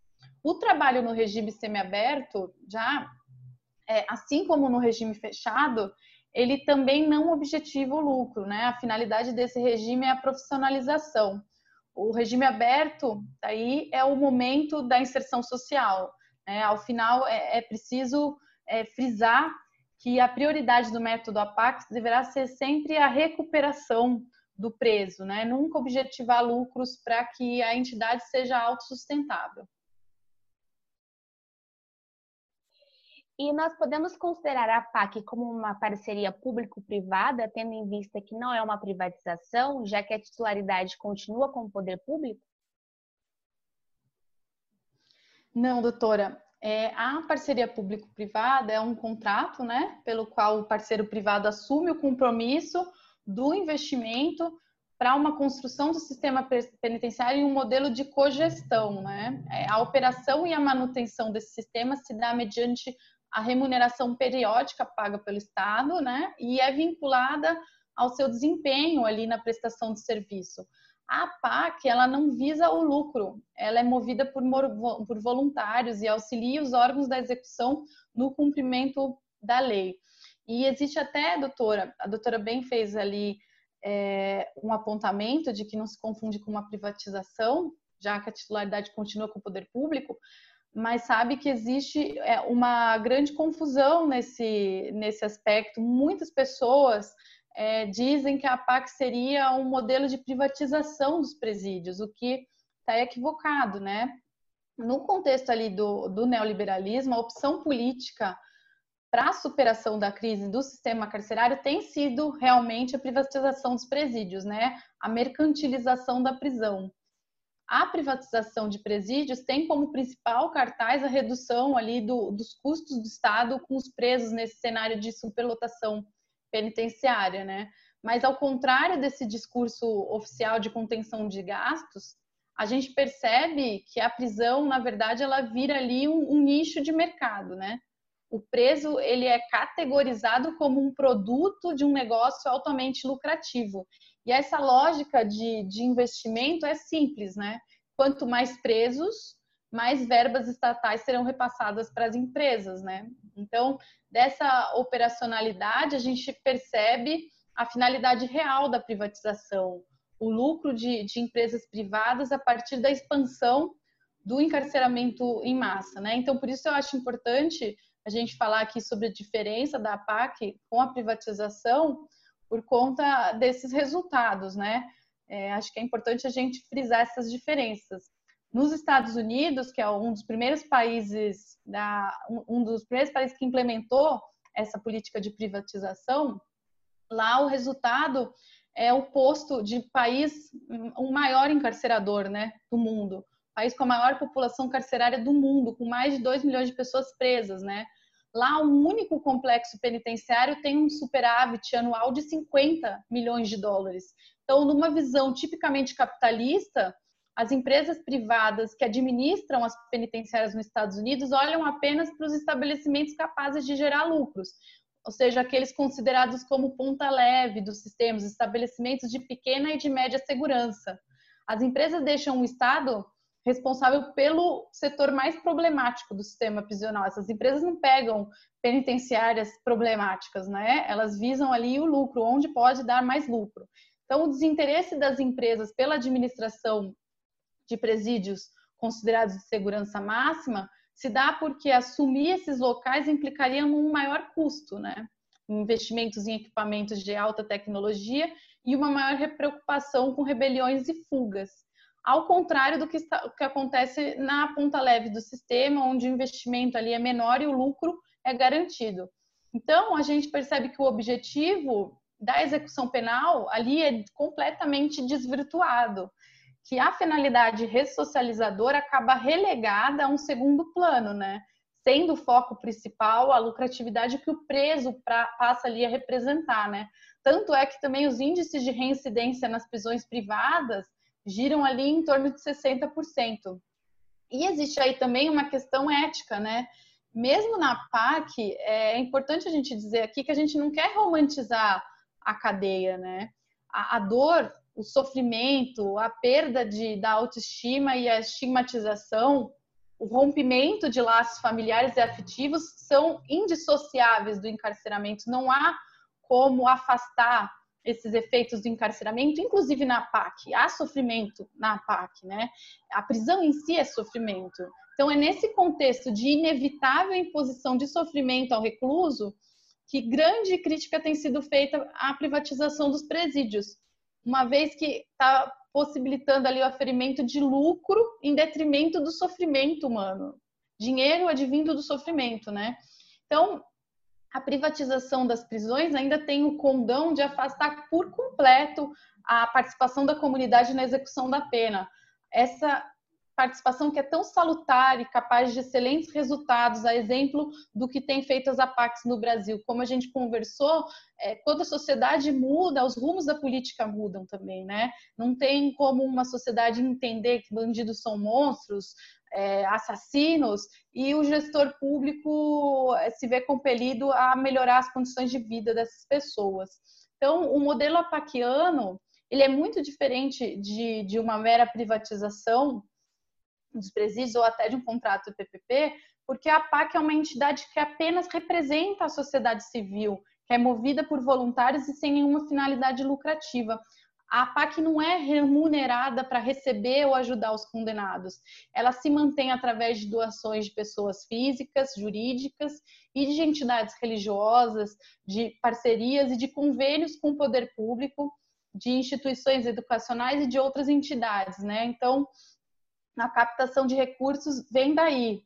O trabalho no regime semiaberto, já é, assim como no regime fechado, ele também não objetiva o lucro, né? A finalidade desse regime é a profissionalização o regime aberto aí é o momento da inserção social. Né? Ao final, é, é preciso é, frisar que a prioridade do método APAC deverá ser sempre a recuperação do preso, né? Nunca objetivar lucros para que a entidade seja autossustentável. E nós podemos considerar a PAC como uma parceria público-privada, tendo em vista que não é uma privatização, já que a titularidade continua com o poder público? Não, doutora. É, a parceria público-privada é um contrato, né, pelo qual o parceiro privado assume o compromisso do investimento para uma construção do sistema penitenciário em um modelo de cogestão, né? É, a operação e a manutenção desse sistema se dá mediante a remuneração periódica paga pelo Estado, né? E é vinculada ao seu desempenho ali na prestação de serviço. A PAC, ela não visa o lucro, ela é movida por, por voluntários e auxilia os órgãos da execução no cumprimento da lei. E existe até, doutora, a doutora bem fez ali é, um apontamento de que não se confunde com uma privatização, já que a titularidade continua com o poder público, mas sabe que existe é, uma grande confusão nesse, nesse aspecto. Muitas pessoas é, dizem que a PAC seria um modelo de privatização dos presídios, o que está equivocado, né? No contexto ali do, do neoliberalismo, a opção política para a superação da crise do sistema carcerário tem sido realmente a privatização dos presídios, né? A mercantilização da prisão a privatização de presídios tem como principal cartaz a redução ali do, dos custos do Estado com os presos nesse cenário de superlotação penitenciária, né? Mas ao contrário desse discurso oficial de contenção de gastos, a gente percebe que a prisão, na verdade, ela vira ali um, um nicho de mercado, né? O preso ele é categorizado como um produto de um negócio altamente lucrativo e essa lógica de, de investimento é simples, né? Quanto mais presos, mais verbas estatais serão repassadas para as empresas, né? Então, dessa operacionalidade, a gente percebe a finalidade real da privatização, o lucro de, de empresas privadas a partir da expansão do encarceramento em massa, né? Então, por isso eu acho importante a gente falar aqui sobre a diferença da PAC com a privatização, por conta desses resultados, né? É, acho que é importante a gente frisar essas diferenças. Nos Estados Unidos, que é um dos primeiros países da, um dos primeiros países que implementou essa política de privatização, lá o resultado é o posto de país um maior encarcerador, né, do mundo, país com a maior população carcerária do mundo, com mais de 2 milhões de pessoas presas, né? Lá, um único complexo penitenciário tem um superávit anual de 50 milhões de dólares. Então, numa visão tipicamente capitalista, as empresas privadas que administram as penitenciárias nos Estados Unidos olham apenas para os estabelecimentos capazes de gerar lucros, ou seja, aqueles considerados como ponta leve dos sistemas, estabelecimentos de pequena e de média segurança. As empresas deixam o Estado responsável pelo setor mais problemático do sistema prisional. Essas empresas não pegam penitenciárias problemáticas, né? Elas visam ali o lucro, onde pode dar mais lucro. Então, o desinteresse das empresas pela administração de presídios considerados de segurança máxima se dá porque assumir esses locais implicaria um maior custo, né? Investimentos em equipamentos de alta tecnologia e uma maior preocupação com rebeliões e fugas ao contrário do que, está, que acontece na ponta leve do sistema, onde o investimento ali é menor e o lucro é garantido. Então, a gente percebe que o objetivo da execução penal ali é completamente desvirtuado, que a finalidade ressocializadora acaba relegada a um segundo plano, né? Sendo o foco principal a lucratividade que o preso pra, passa ali a representar, né? Tanto é que também os índices de reincidência nas prisões privadas giram ali em torno de 60%. E existe aí também uma questão ética, né? Mesmo na PAC, é importante a gente dizer aqui que a gente não quer romantizar a cadeia, né? A, a dor, o sofrimento, a perda de, da autoestima e a estigmatização, o rompimento de laços familiares e afetivos são indissociáveis do encarceramento. Não há como afastar esses efeitos do encarceramento, inclusive na PAC. Há sofrimento na PAC, né? A prisão em si é sofrimento. Então, é nesse contexto de inevitável imposição de sofrimento ao recluso que grande crítica tem sido feita à privatização dos presídios. Uma vez que está possibilitando ali o aferimento de lucro em detrimento do sofrimento humano. Dinheiro advindo do sofrimento, né? Então, a privatização das prisões ainda tem o condão de afastar por completo a participação da comunidade na execução da pena. Essa participação que é tão salutar e capaz de excelentes resultados, a exemplo do que tem feito as APACs no Brasil. Como a gente conversou, é, quando a sociedade muda, os rumos da política mudam também, né? Não tem como uma sociedade entender que bandidos são monstros, é, assassinos, e o gestor público é, se vê compelido a melhorar as condições de vida dessas pessoas. Então, o modelo apaquiano ele é muito diferente de, de uma mera privatização dos presídios ou até de um contrato PPP, porque a PAC é uma entidade que apenas representa a sociedade civil, que é movida por voluntários e sem nenhuma finalidade lucrativa. A PAC não é remunerada para receber ou ajudar os condenados. Ela se mantém através de doações de pessoas físicas, jurídicas e de entidades religiosas, de parcerias e de convênios com o poder público, de instituições educacionais e de outras entidades, né? Então, a captação de recursos vem daí.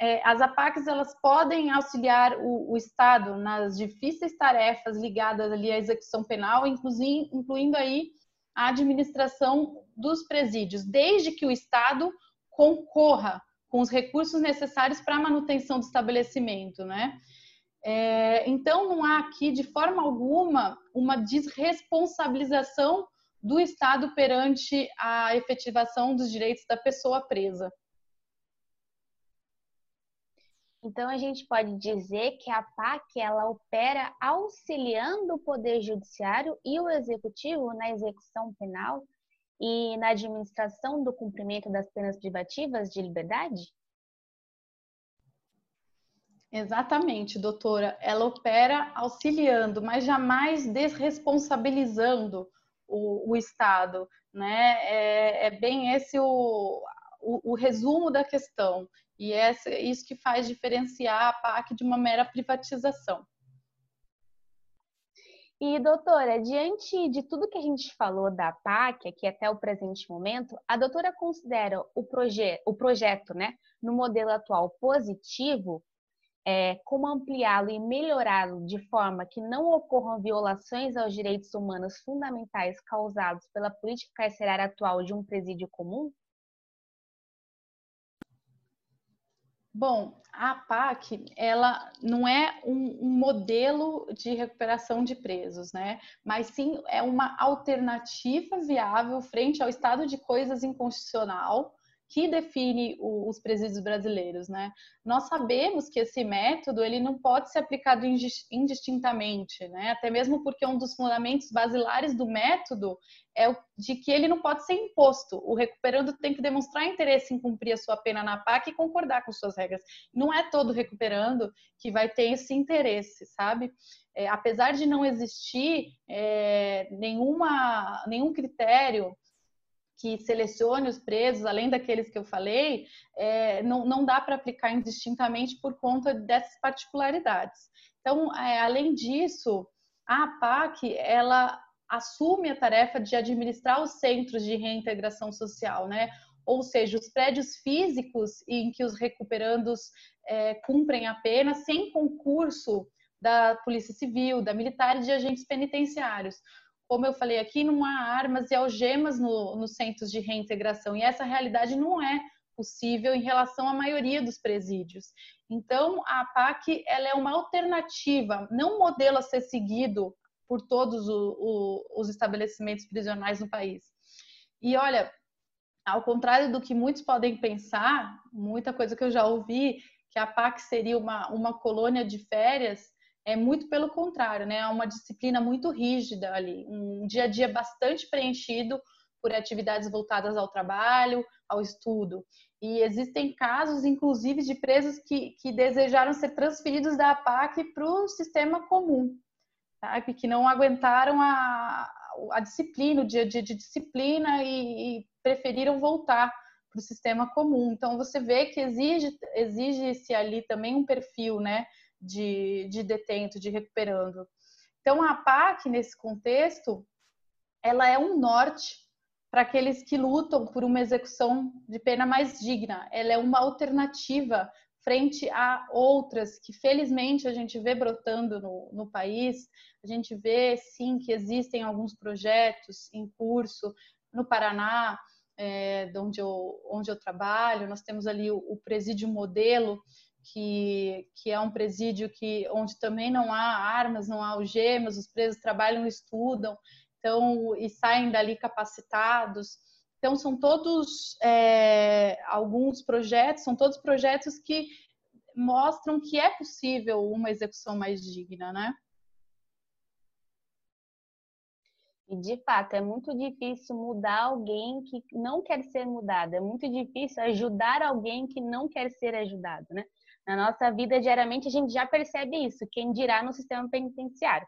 É, as APACs elas podem auxiliar o, o, Estado nas difíceis tarefas ligadas ali à execução penal, inclusive, incluindo aí a administração dos presídios, desde que o Estado concorra com os recursos necessários para a manutenção do estabelecimento, né? É, então, não há aqui, de forma alguma, uma desresponsabilização do Estado perante a efetivação dos direitos da pessoa presa. Então a gente pode dizer que a PAC ela opera auxiliando o poder judiciário e o executivo na execução penal e na administração do cumprimento das penas privativas de liberdade? Exatamente, doutora. Ela opera auxiliando, mas jamais desresponsabilizando o, o Estado. Né? É, é, bem esse o, o, o, resumo da questão. E é isso que faz diferenciar a PAC de uma mera privatização. E, doutora, diante de tudo que a gente falou da PAC aqui até o presente momento, a doutora considera o, proje o projeto, né, no modelo atual positivo é, como ampliá-lo e melhorá-lo de forma que não ocorram violações aos direitos humanos fundamentais causados pela política carcerária atual de um presídio comum? Bom, a PAC, ela não é um, um, modelo de recuperação de presos, né? Mas sim é uma alternativa viável frente ao estado de coisas inconstitucional que define o, os presídios brasileiros, né? Nós sabemos que esse método ele não pode ser aplicado indistintamente, né? Até mesmo porque um dos fundamentos basilares do método é o de que ele não pode ser imposto. O recuperando tem que demonstrar interesse em cumprir a sua pena na PAC e concordar com suas regras. Não é todo recuperando que vai ter esse interesse, sabe? É, apesar de não existir é, nenhuma, nenhum critério que selecione os presos, além daqueles que eu falei, é, não, não dá para aplicar indistintamente por conta dessas particularidades. Então, é, além disso, a APAC, ela assume a tarefa de administrar os centros de reintegração social, né? Ou seja, os prédios físicos em que os recuperandos é, cumprem a pena sem concurso da Polícia Civil, da Militar e de agentes penitenciários como eu falei aqui, não há armas e algemas no, nos centros de reintegração. E essa realidade não é possível em relação à maioria dos presídios. Então, a PAC ela é uma alternativa, não um modelo a ser seguido por todos o, o, os estabelecimentos prisionais no país. E olha, ao contrário do que muitos podem pensar, muita coisa que eu já ouvi, que a PAC seria uma, uma colônia de férias, é muito pelo contrário, né? É uma disciplina muito rígida ali, um dia a dia bastante preenchido por atividades voltadas ao trabalho, ao estudo. E existem casos, inclusive, de presos que, que desejaram ser transferidos da APAC para o sistema comum, sabe? que não aguentaram a, a disciplina, o dia a dia de disciplina e, e preferiram voltar para o sistema comum. Então, você vê que exige, exige-se ali também um perfil, né? De, de detento, de recuperando. Então, a PAC, nesse contexto, ela é um norte para aqueles que lutam por uma execução de pena mais digna. Ela é uma alternativa frente a outras que felizmente a gente vê brotando no, no país. A gente vê sim que existem alguns projetos em curso no Paraná, é, de onde eu, onde eu trabalho. Nós temos ali o, o presídio modelo, que, que é um presídio que, onde também não há armas, não há algemas, os presos trabalham estudam, então, e saem dali capacitados. Então, são todos é, alguns projetos, são todos projetos que mostram que é possível uma execução mais digna, né? E de fato, é muito difícil mudar alguém que não quer ser mudado. É muito difícil ajudar alguém que não quer ser ajudado, né? Na nossa vida, diariamente, a gente já percebe isso, quem dirá no sistema penitenciário.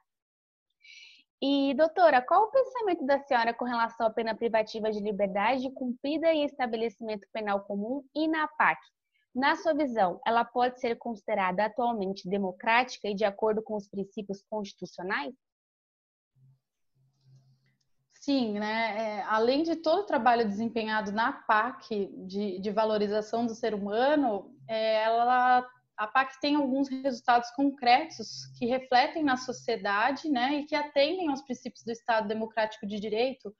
E, doutora, qual o pensamento da senhora com relação à pena privativa de liberdade cumprida em estabelecimento penal comum e na PAC? Na sua visão, ela pode ser considerada atualmente democrática e de acordo com os princípios constitucionais? Sim, né? É, além de todo o trabalho desempenhado na PAC de, de valorização do ser humano, é, ela a PAC tem alguns resultados concretos que refletem na sociedade né, e que atendem aos princípios do Estado Democrático de Direito,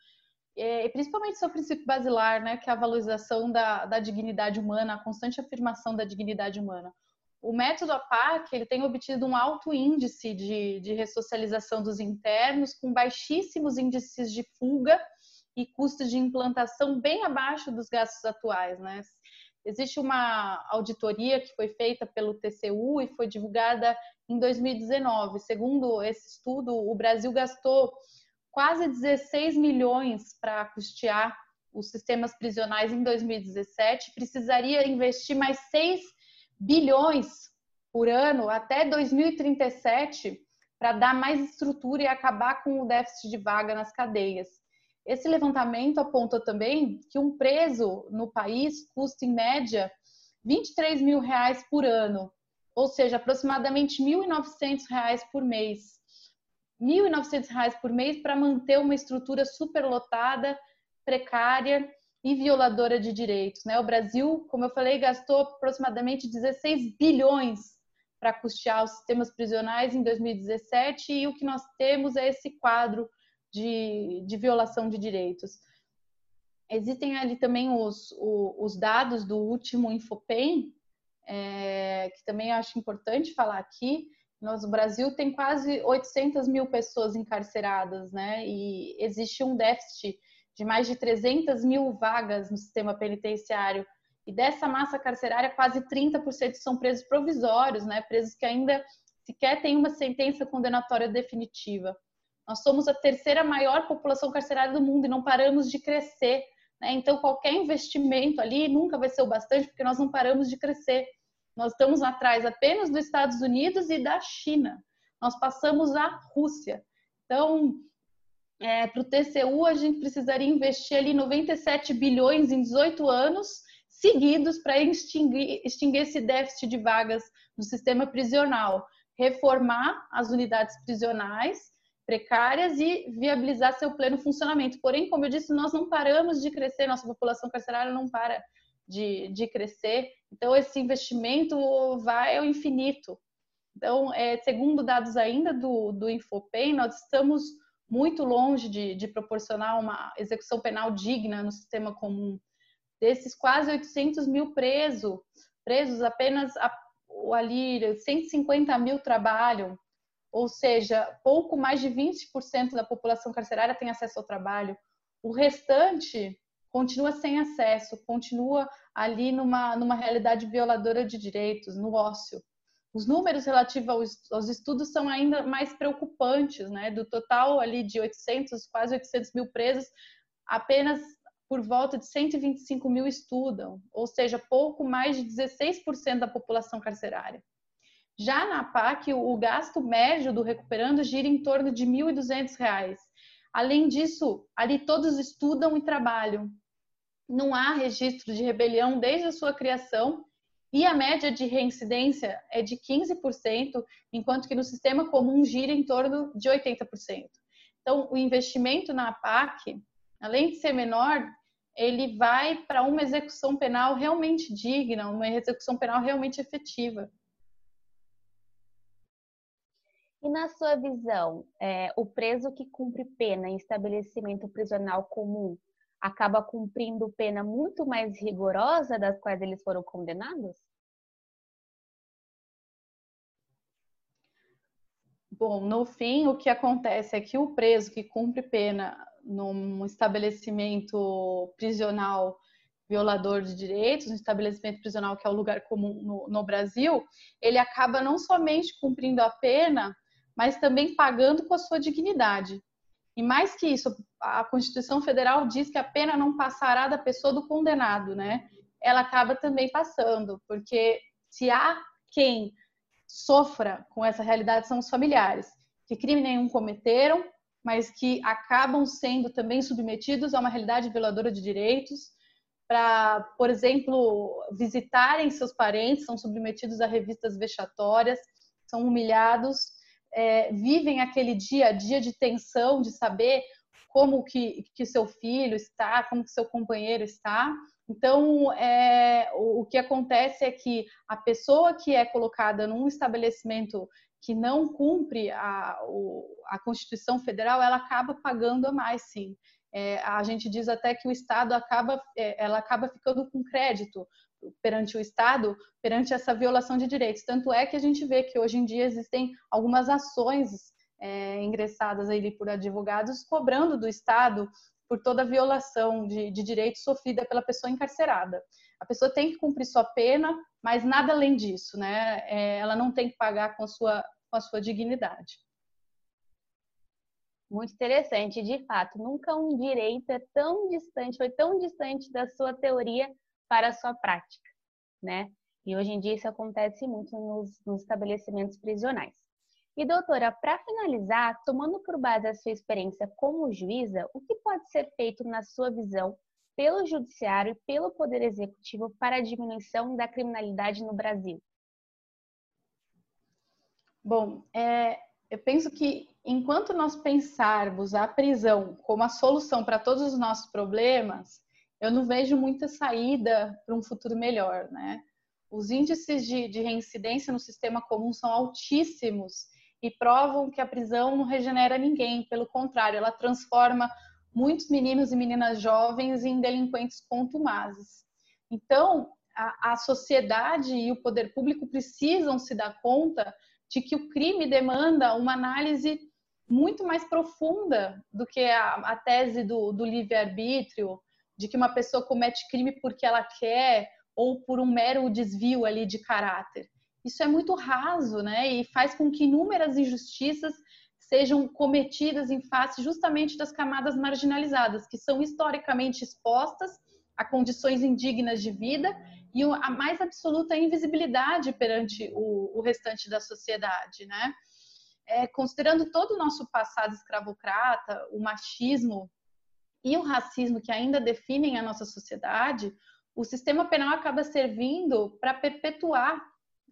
e principalmente seu princípio basilar, né, que é a valorização da, da dignidade humana, a constante afirmação da dignidade humana. O método APAC ele tem obtido um alto índice de, de ressocialização dos internos, com baixíssimos índices de fuga e custos de implantação bem abaixo dos gastos atuais. Né? Existe uma auditoria que foi feita pelo TCU e foi divulgada em 2019. Segundo esse estudo, o Brasil gastou quase 16 milhões para custear os sistemas prisionais em 2017. Precisaria investir mais 6 bilhões por ano até 2037 para dar mais estrutura e acabar com o déficit de vaga nas cadeias. Esse levantamento aponta também que um preso no país custa, em média, 23 mil reais por ano, ou seja, aproximadamente 1.900 reais por mês. 1.900 reais por mês para manter uma estrutura superlotada, precária e violadora de direitos. Né? O Brasil, como eu falei, gastou aproximadamente 16 bilhões para custear os sistemas prisionais em 2017 e o que nós temos é esse quadro de, de violação de direitos. Existem ali também os, os, dados do último Infopem, é, que também acho importante falar aqui. Nós, o Brasil tem quase 800 mil pessoas encarceradas, né? E existe um déficit de mais de 300 mil vagas no sistema penitenciário. E dessa massa carcerária, quase 30% são presos provisórios, né? Presos que ainda sequer têm uma sentença condenatória definitiva. Nós somos a terceira maior população carcerária do mundo e não paramos de crescer. Né? Então, qualquer investimento ali nunca vai ser o bastante, porque nós não paramos de crescer. Nós estamos atrás apenas dos Estados Unidos e da China. Nós passamos a Rússia. Então, é, para o TCU, a gente precisaria investir ali 97 bilhões em 18 anos seguidos para extinguir, extinguir esse déficit de vagas no sistema prisional, reformar as unidades prisionais precárias e viabilizar seu pleno funcionamento. Porém, como eu disse, nós não paramos de crescer, nossa população carcerária não para de, de crescer, então esse investimento vai ao infinito. Então, é, segundo dados ainda do, do Infopem, nós estamos muito longe de, de proporcionar uma execução penal digna no sistema comum. Desses quase 800 mil presos, presos apenas a, ali 150 mil trabalham, ou seja, pouco mais de 20% da população carcerária tem acesso ao trabalho. O restante continua sem acesso, continua ali numa, numa realidade violadora de direitos, no ócio. Os números relativos aos, estudos são ainda mais preocupantes, né? Do total ali de 800, quase 800 mil presos, apenas por volta de 125 mil estudam, ou seja, pouco mais de 16% da população carcerária. Já na PAC, o gasto médio do recuperando gira em torno de R$ 1.200. Além disso, ali todos estudam e trabalham. Não há registro de rebelião desde a sua criação e a média de reincidência é de 15%, enquanto que no sistema comum gira em torno de 80%. Então, o investimento na PAC, além de ser menor, ele vai para uma execução penal realmente digna, uma execução penal realmente efetiva. E na sua visão, é, o preso que cumpre pena em estabelecimento prisional comum acaba cumprindo pena muito mais rigorosa das quais eles foram condenados? Bom, no fim, o que acontece é que o preso que cumpre pena num estabelecimento prisional violador de direitos, um estabelecimento prisional que é o lugar comum no, no Brasil, ele acaba não somente cumprindo a pena, mas também pagando com a sua dignidade. E mais que isso, a Constituição Federal diz que a pena não passará da pessoa do condenado, né? Ela acaba também passando, porque se há quem sofra com essa realidade são os familiares, que crime nenhum cometeram, mas que acabam sendo também submetidos a uma realidade violadora de direitos, para, por exemplo, visitarem seus parentes, são submetidos a revistas vexatórias, são humilhados, é, vivem aquele dia a dia de tensão, de saber como que, que seu filho está, como que seu companheiro está, então, é, o, o que acontece é que a pessoa que é colocada num estabelecimento que não cumpre a, o, a Constituição Federal, ela acaba pagando a mais, sim. É, a gente diz até que o Estado acaba, é, ela acaba ficando com crédito perante o Estado, perante essa violação de direitos. Tanto é que a gente vê que hoje em dia existem algumas ações é, ingressadas aí por advogados cobrando do Estado por toda violação de, de direitos sofrida pela pessoa encarcerada. A pessoa tem que cumprir sua pena, mas nada além disso, né? É, ela não tem que pagar com a sua, com a sua dignidade. Muito interessante, de fato, nunca um direito é tão distante, foi tão distante da sua teoria para a sua prática, né? E hoje em dia isso acontece muito nos, nos estabelecimentos prisionais. E doutora, para finalizar, tomando por base a sua experiência como juíza, o que pode ser feito na sua visão pelo judiciário e pelo poder executivo para a diminuição da criminalidade no Brasil? Bom, é, eu penso que enquanto nós pensarmos a prisão como a solução para todos os nossos problemas, eu não vejo muita saída para um futuro melhor, né? Os índices de, de reincidência no sistema comum são altíssimos e provam que a prisão não regenera ninguém, pelo contrário, ela transforma muitos meninos e meninas jovens em delinquentes contumazes. Então, a, a sociedade e o poder público precisam se dar conta de que o crime demanda uma análise muito mais profunda do que a, a tese do, do livre-arbítrio, de que uma pessoa comete crime porque ela quer ou por um mero desvio ali de caráter isso é muito raso, né? E faz com que inúmeras injustiças sejam cometidas em face justamente das camadas marginalizadas, que são historicamente expostas a condições indignas de vida e a mais absoluta invisibilidade perante o, o restante da sociedade, né? É, considerando todo o nosso passado escravocrata, o machismo e o racismo que ainda definem a nossa sociedade, o sistema penal acaba servindo para perpetuar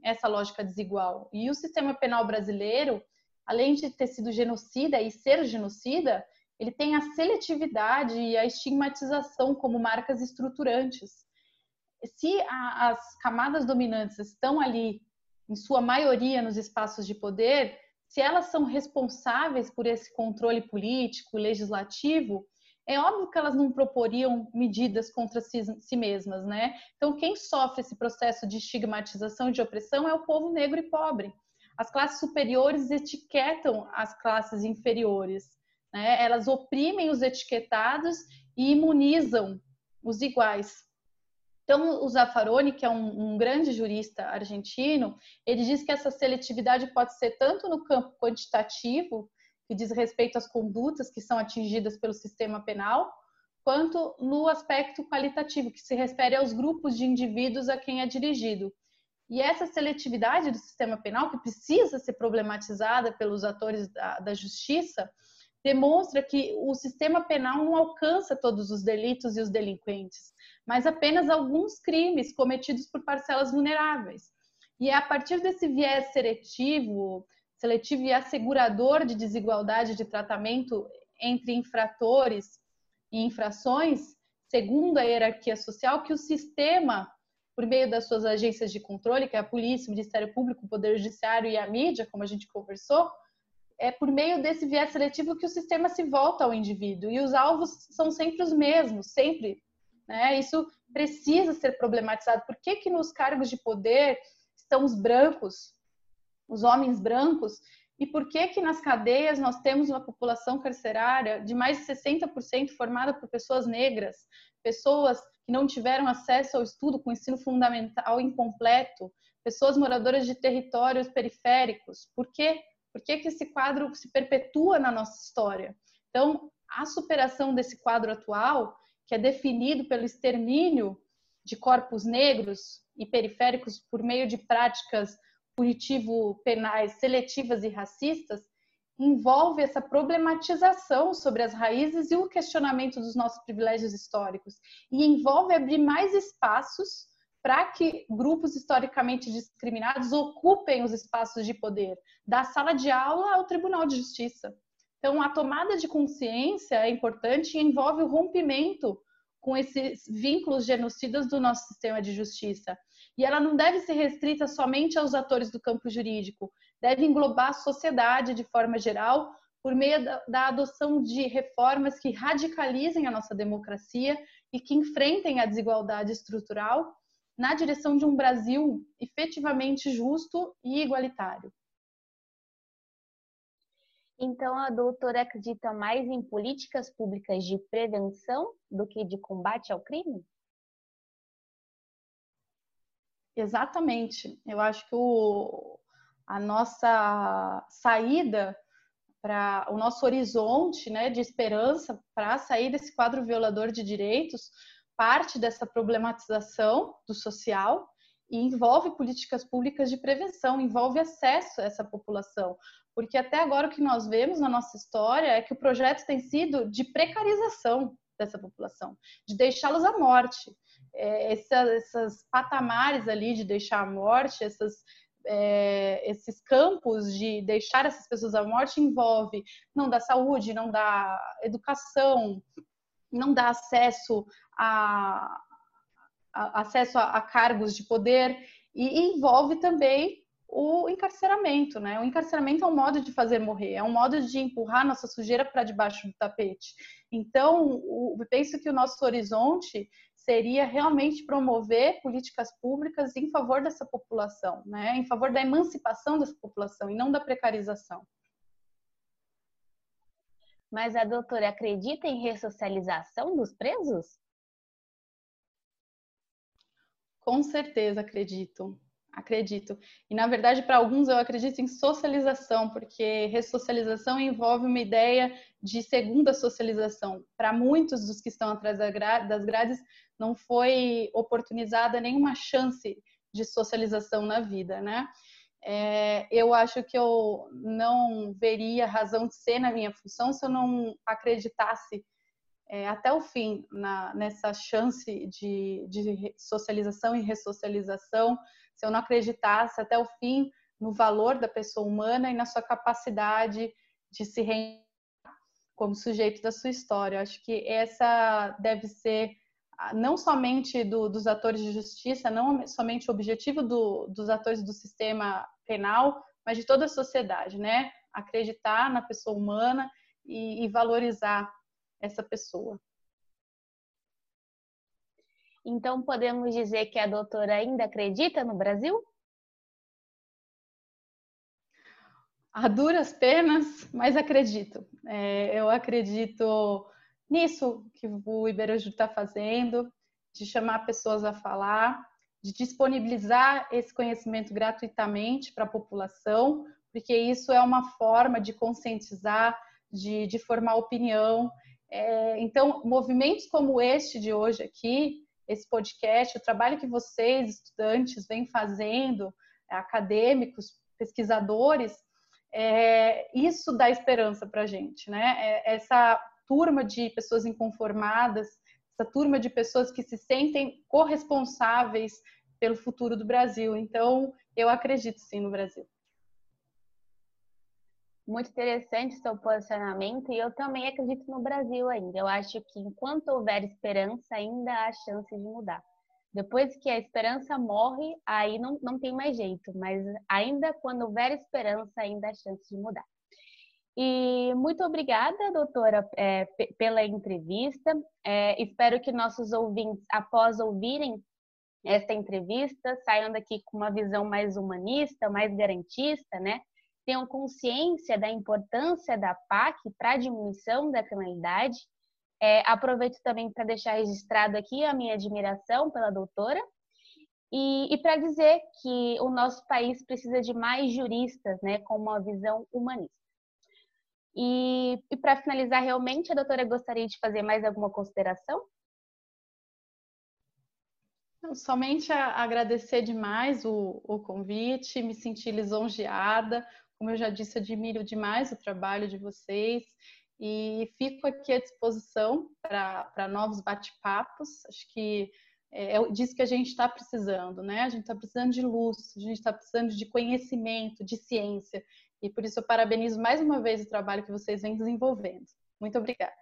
essa lógica desigual. E o sistema penal brasileiro, além de ter sido genocida e ser genocida, ele tem a seletividade e a estigmatização como marcas estruturantes. Se a, as camadas dominantes estão ali, em sua maioria, nos espaços de poder, se elas são responsáveis por esse controle político, legislativo, é óbvio que elas não proporiam medidas contra si, si, mesmas, né? Então, quem sofre esse processo de estigmatização e de opressão é o povo negro e pobre. As classes superiores etiquetam as classes inferiores, né? Elas oprimem os etiquetados e imunizam os iguais. Então, o Zaffaroni, que é um, um grande jurista argentino, ele diz que essa seletividade pode ser tanto no campo quantitativo, que diz respeito às condutas que são atingidas pelo sistema penal, quanto no aspecto qualitativo, que se refere aos grupos de indivíduos a quem é dirigido. E essa seletividade do sistema penal, que precisa ser problematizada pelos atores da, da justiça, demonstra que o sistema penal não alcança todos os delitos e os delinquentes, mas apenas alguns crimes cometidos por parcelas vulneráveis. E é a partir desse viés seletivo, seletivo e assegurador de desigualdade de tratamento entre infratores e infrações, segundo a hierarquia social, que o sistema, por meio das suas agências de controle, que é a polícia, o Ministério Público, o Poder Judiciário e a mídia, como a gente conversou, é por meio desse viés seletivo que o sistema se volta ao indivíduo e os alvos são sempre os mesmos, sempre. Né? Isso precisa ser problematizado. Por que, que nos cargos de poder estão os brancos, os homens brancos, e por que que nas cadeias nós temos uma população carcerária de mais de 60% formada por pessoas negras, pessoas que não tiveram acesso ao estudo com ensino fundamental incompleto, pessoas moradoras de territórios periféricos? Por quê? Por que, que esse quadro se perpetua na nossa história? Então, a superação desse quadro atual, que é definido pelo extermínio de corpos negros e periféricos por meio de práticas punitivo-penais seletivas e racistas envolve essa problematização sobre as raízes e o questionamento dos nossos privilégios históricos e envolve abrir mais espaços para que grupos historicamente discriminados ocupem os espaços de poder, da sala de aula ao Tribunal de Justiça. Então, a tomada de consciência é importante e envolve o rompimento com esses vínculos genocidas do nosso sistema de justiça. E ela não deve ser restrita somente aos atores do campo jurídico, deve englobar a sociedade de forma geral, por meio da, adoção de reformas que radicalizem a nossa democracia e que enfrentem a desigualdade estrutural na direção de um Brasil efetivamente justo e igualitário. Então, a doutora acredita mais em políticas públicas de prevenção do que de combate ao crime? Exatamente. Eu acho que o, a nossa saída para o nosso horizonte né, de esperança para sair desse quadro violador de direitos parte dessa problematização do social e envolve políticas públicas de prevenção, envolve acesso a essa população. Porque até agora o que nós vemos na nossa história é que o projeto tem sido de precarização dessa população, de deixá-los à morte. É, essa, essas patamares ali de deixar à morte, essas, é, esses campos de deixar essas pessoas à morte envolve não dá saúde, não dá educação, não dá acesso a, a acesso a, a cargos de poder e envolve também o encarceramento, né? O encarceramento é um modo de fazer morrer, é um modo de empurrar nossa sujeira para debaixo do tapete. Então, eu penso que o nosso horizonte seria realmente promover políticas públicas em favor dessa população, né? Em favor da emancipação dessa população e não da precarização. Mas a doutora acredita em ressocialização dos presos? Com certeza acredito acredito. E na verdade, para alguns eu acredito em socialização, porque ressocialização envolve uma ideia de segunda socialização. Para muitos dos que estão atrás das grades, não foi oportunizada nenhuma chance de socialização na vida, né? É, eu acho que eu não veria razão de ser na minha função se eu não acreditasse é, até o fim na, nessa chance de, de socialização e ressocialização, se eu não acreditasse até o fim no valor da pessoa humana e na sua capacidade de se reinventar como sujeito da sua história. Eu acho que essa deve ser ah, não somente do, dos atores de justiça, não somente o objetivo do, dos atores do sistema penal, mas de toda a sociedade, né? Acreditar na pessoa humana e, e valorizar essa pessoa. Então, podemos dizer que a doutora ainda acredita no Brasil? A duras penas, mas acredito. É, eu acredito nisso que o Iberaju está fazendo, de chamar pessoas a falar, de disponibilizar esse conhecimento gratuitamente para a população, porque isso é uma forma de conscientizar, de, de formar opinião. É, então, movimentos como este de hoje aqui, esse podcast, o trabalho que vocês, estudantes, vêm fazendo, é, acadêmicos, pesquisadores, é, isso dá esperança para a gente, né? É, essa turma de pessoas inconformadas, essa turma de pessoas que se sentem corresponsáveis pelo futuro do Brasil. Então, eu acredito sim no Brasil. Muito interessante seu posicionamento e eu também acredito no Brasil ainda. Eu acho que enquanto houver esperança, ainda há chance de mudar. Depois que a esperança morre, aí não, não tem mais jeito, mas ainda quando houver esperança, ainda há chance de mudar. E muito obrigada, doutora, é, pela entrevista. É, espero que nossos ouvintes, após ouvirem esta entrevista, saiam daqui com uma visão mais humanista, mais garantista, né? Tenham consciência da importância da PAC para a diminuição da criminalidade. É, aproveito também para deixar registrado aqui a minha admiração pela doutora e, e para dizer que o nosso país precisa de mais juristas, né, com uma visão humanista. E, e para finalizar, realmente, a doutora gostaria de fazer mais alguma consideração? Somente agradecer demais o, o, convite, me sentir lisonjeada. Como eu já disse, admiro demais o trabalho de vocês e fico aqui à disposição para novos bate-papos. Acho que é, é disso que a gente está precisando, né? A gente está precisando de luz, a gente está precisando de conhecimento, de ciência. E por isso eu parabenizo mais uma vez o trabalho que vocês vêm desenvolvendo. Muito obrigada.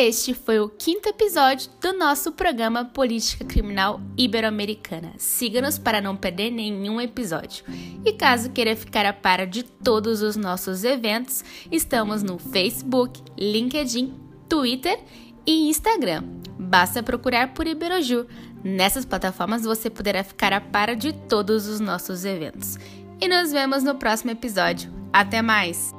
Este foi o quinto episódio do nosso programa Política Criminal Ibero-Americana. Siga-nos para não perder nenhum episódio. E caso queira ficar a par de todos os nossos eventos, estamos no Facebook, LinkedIn, Twitter e Instagram. Basta procurar por Iberojur. Nessas plataformas você poderá ficar a par de todos os nossos eventos. E nos vemos no próximo episódio. Até mais!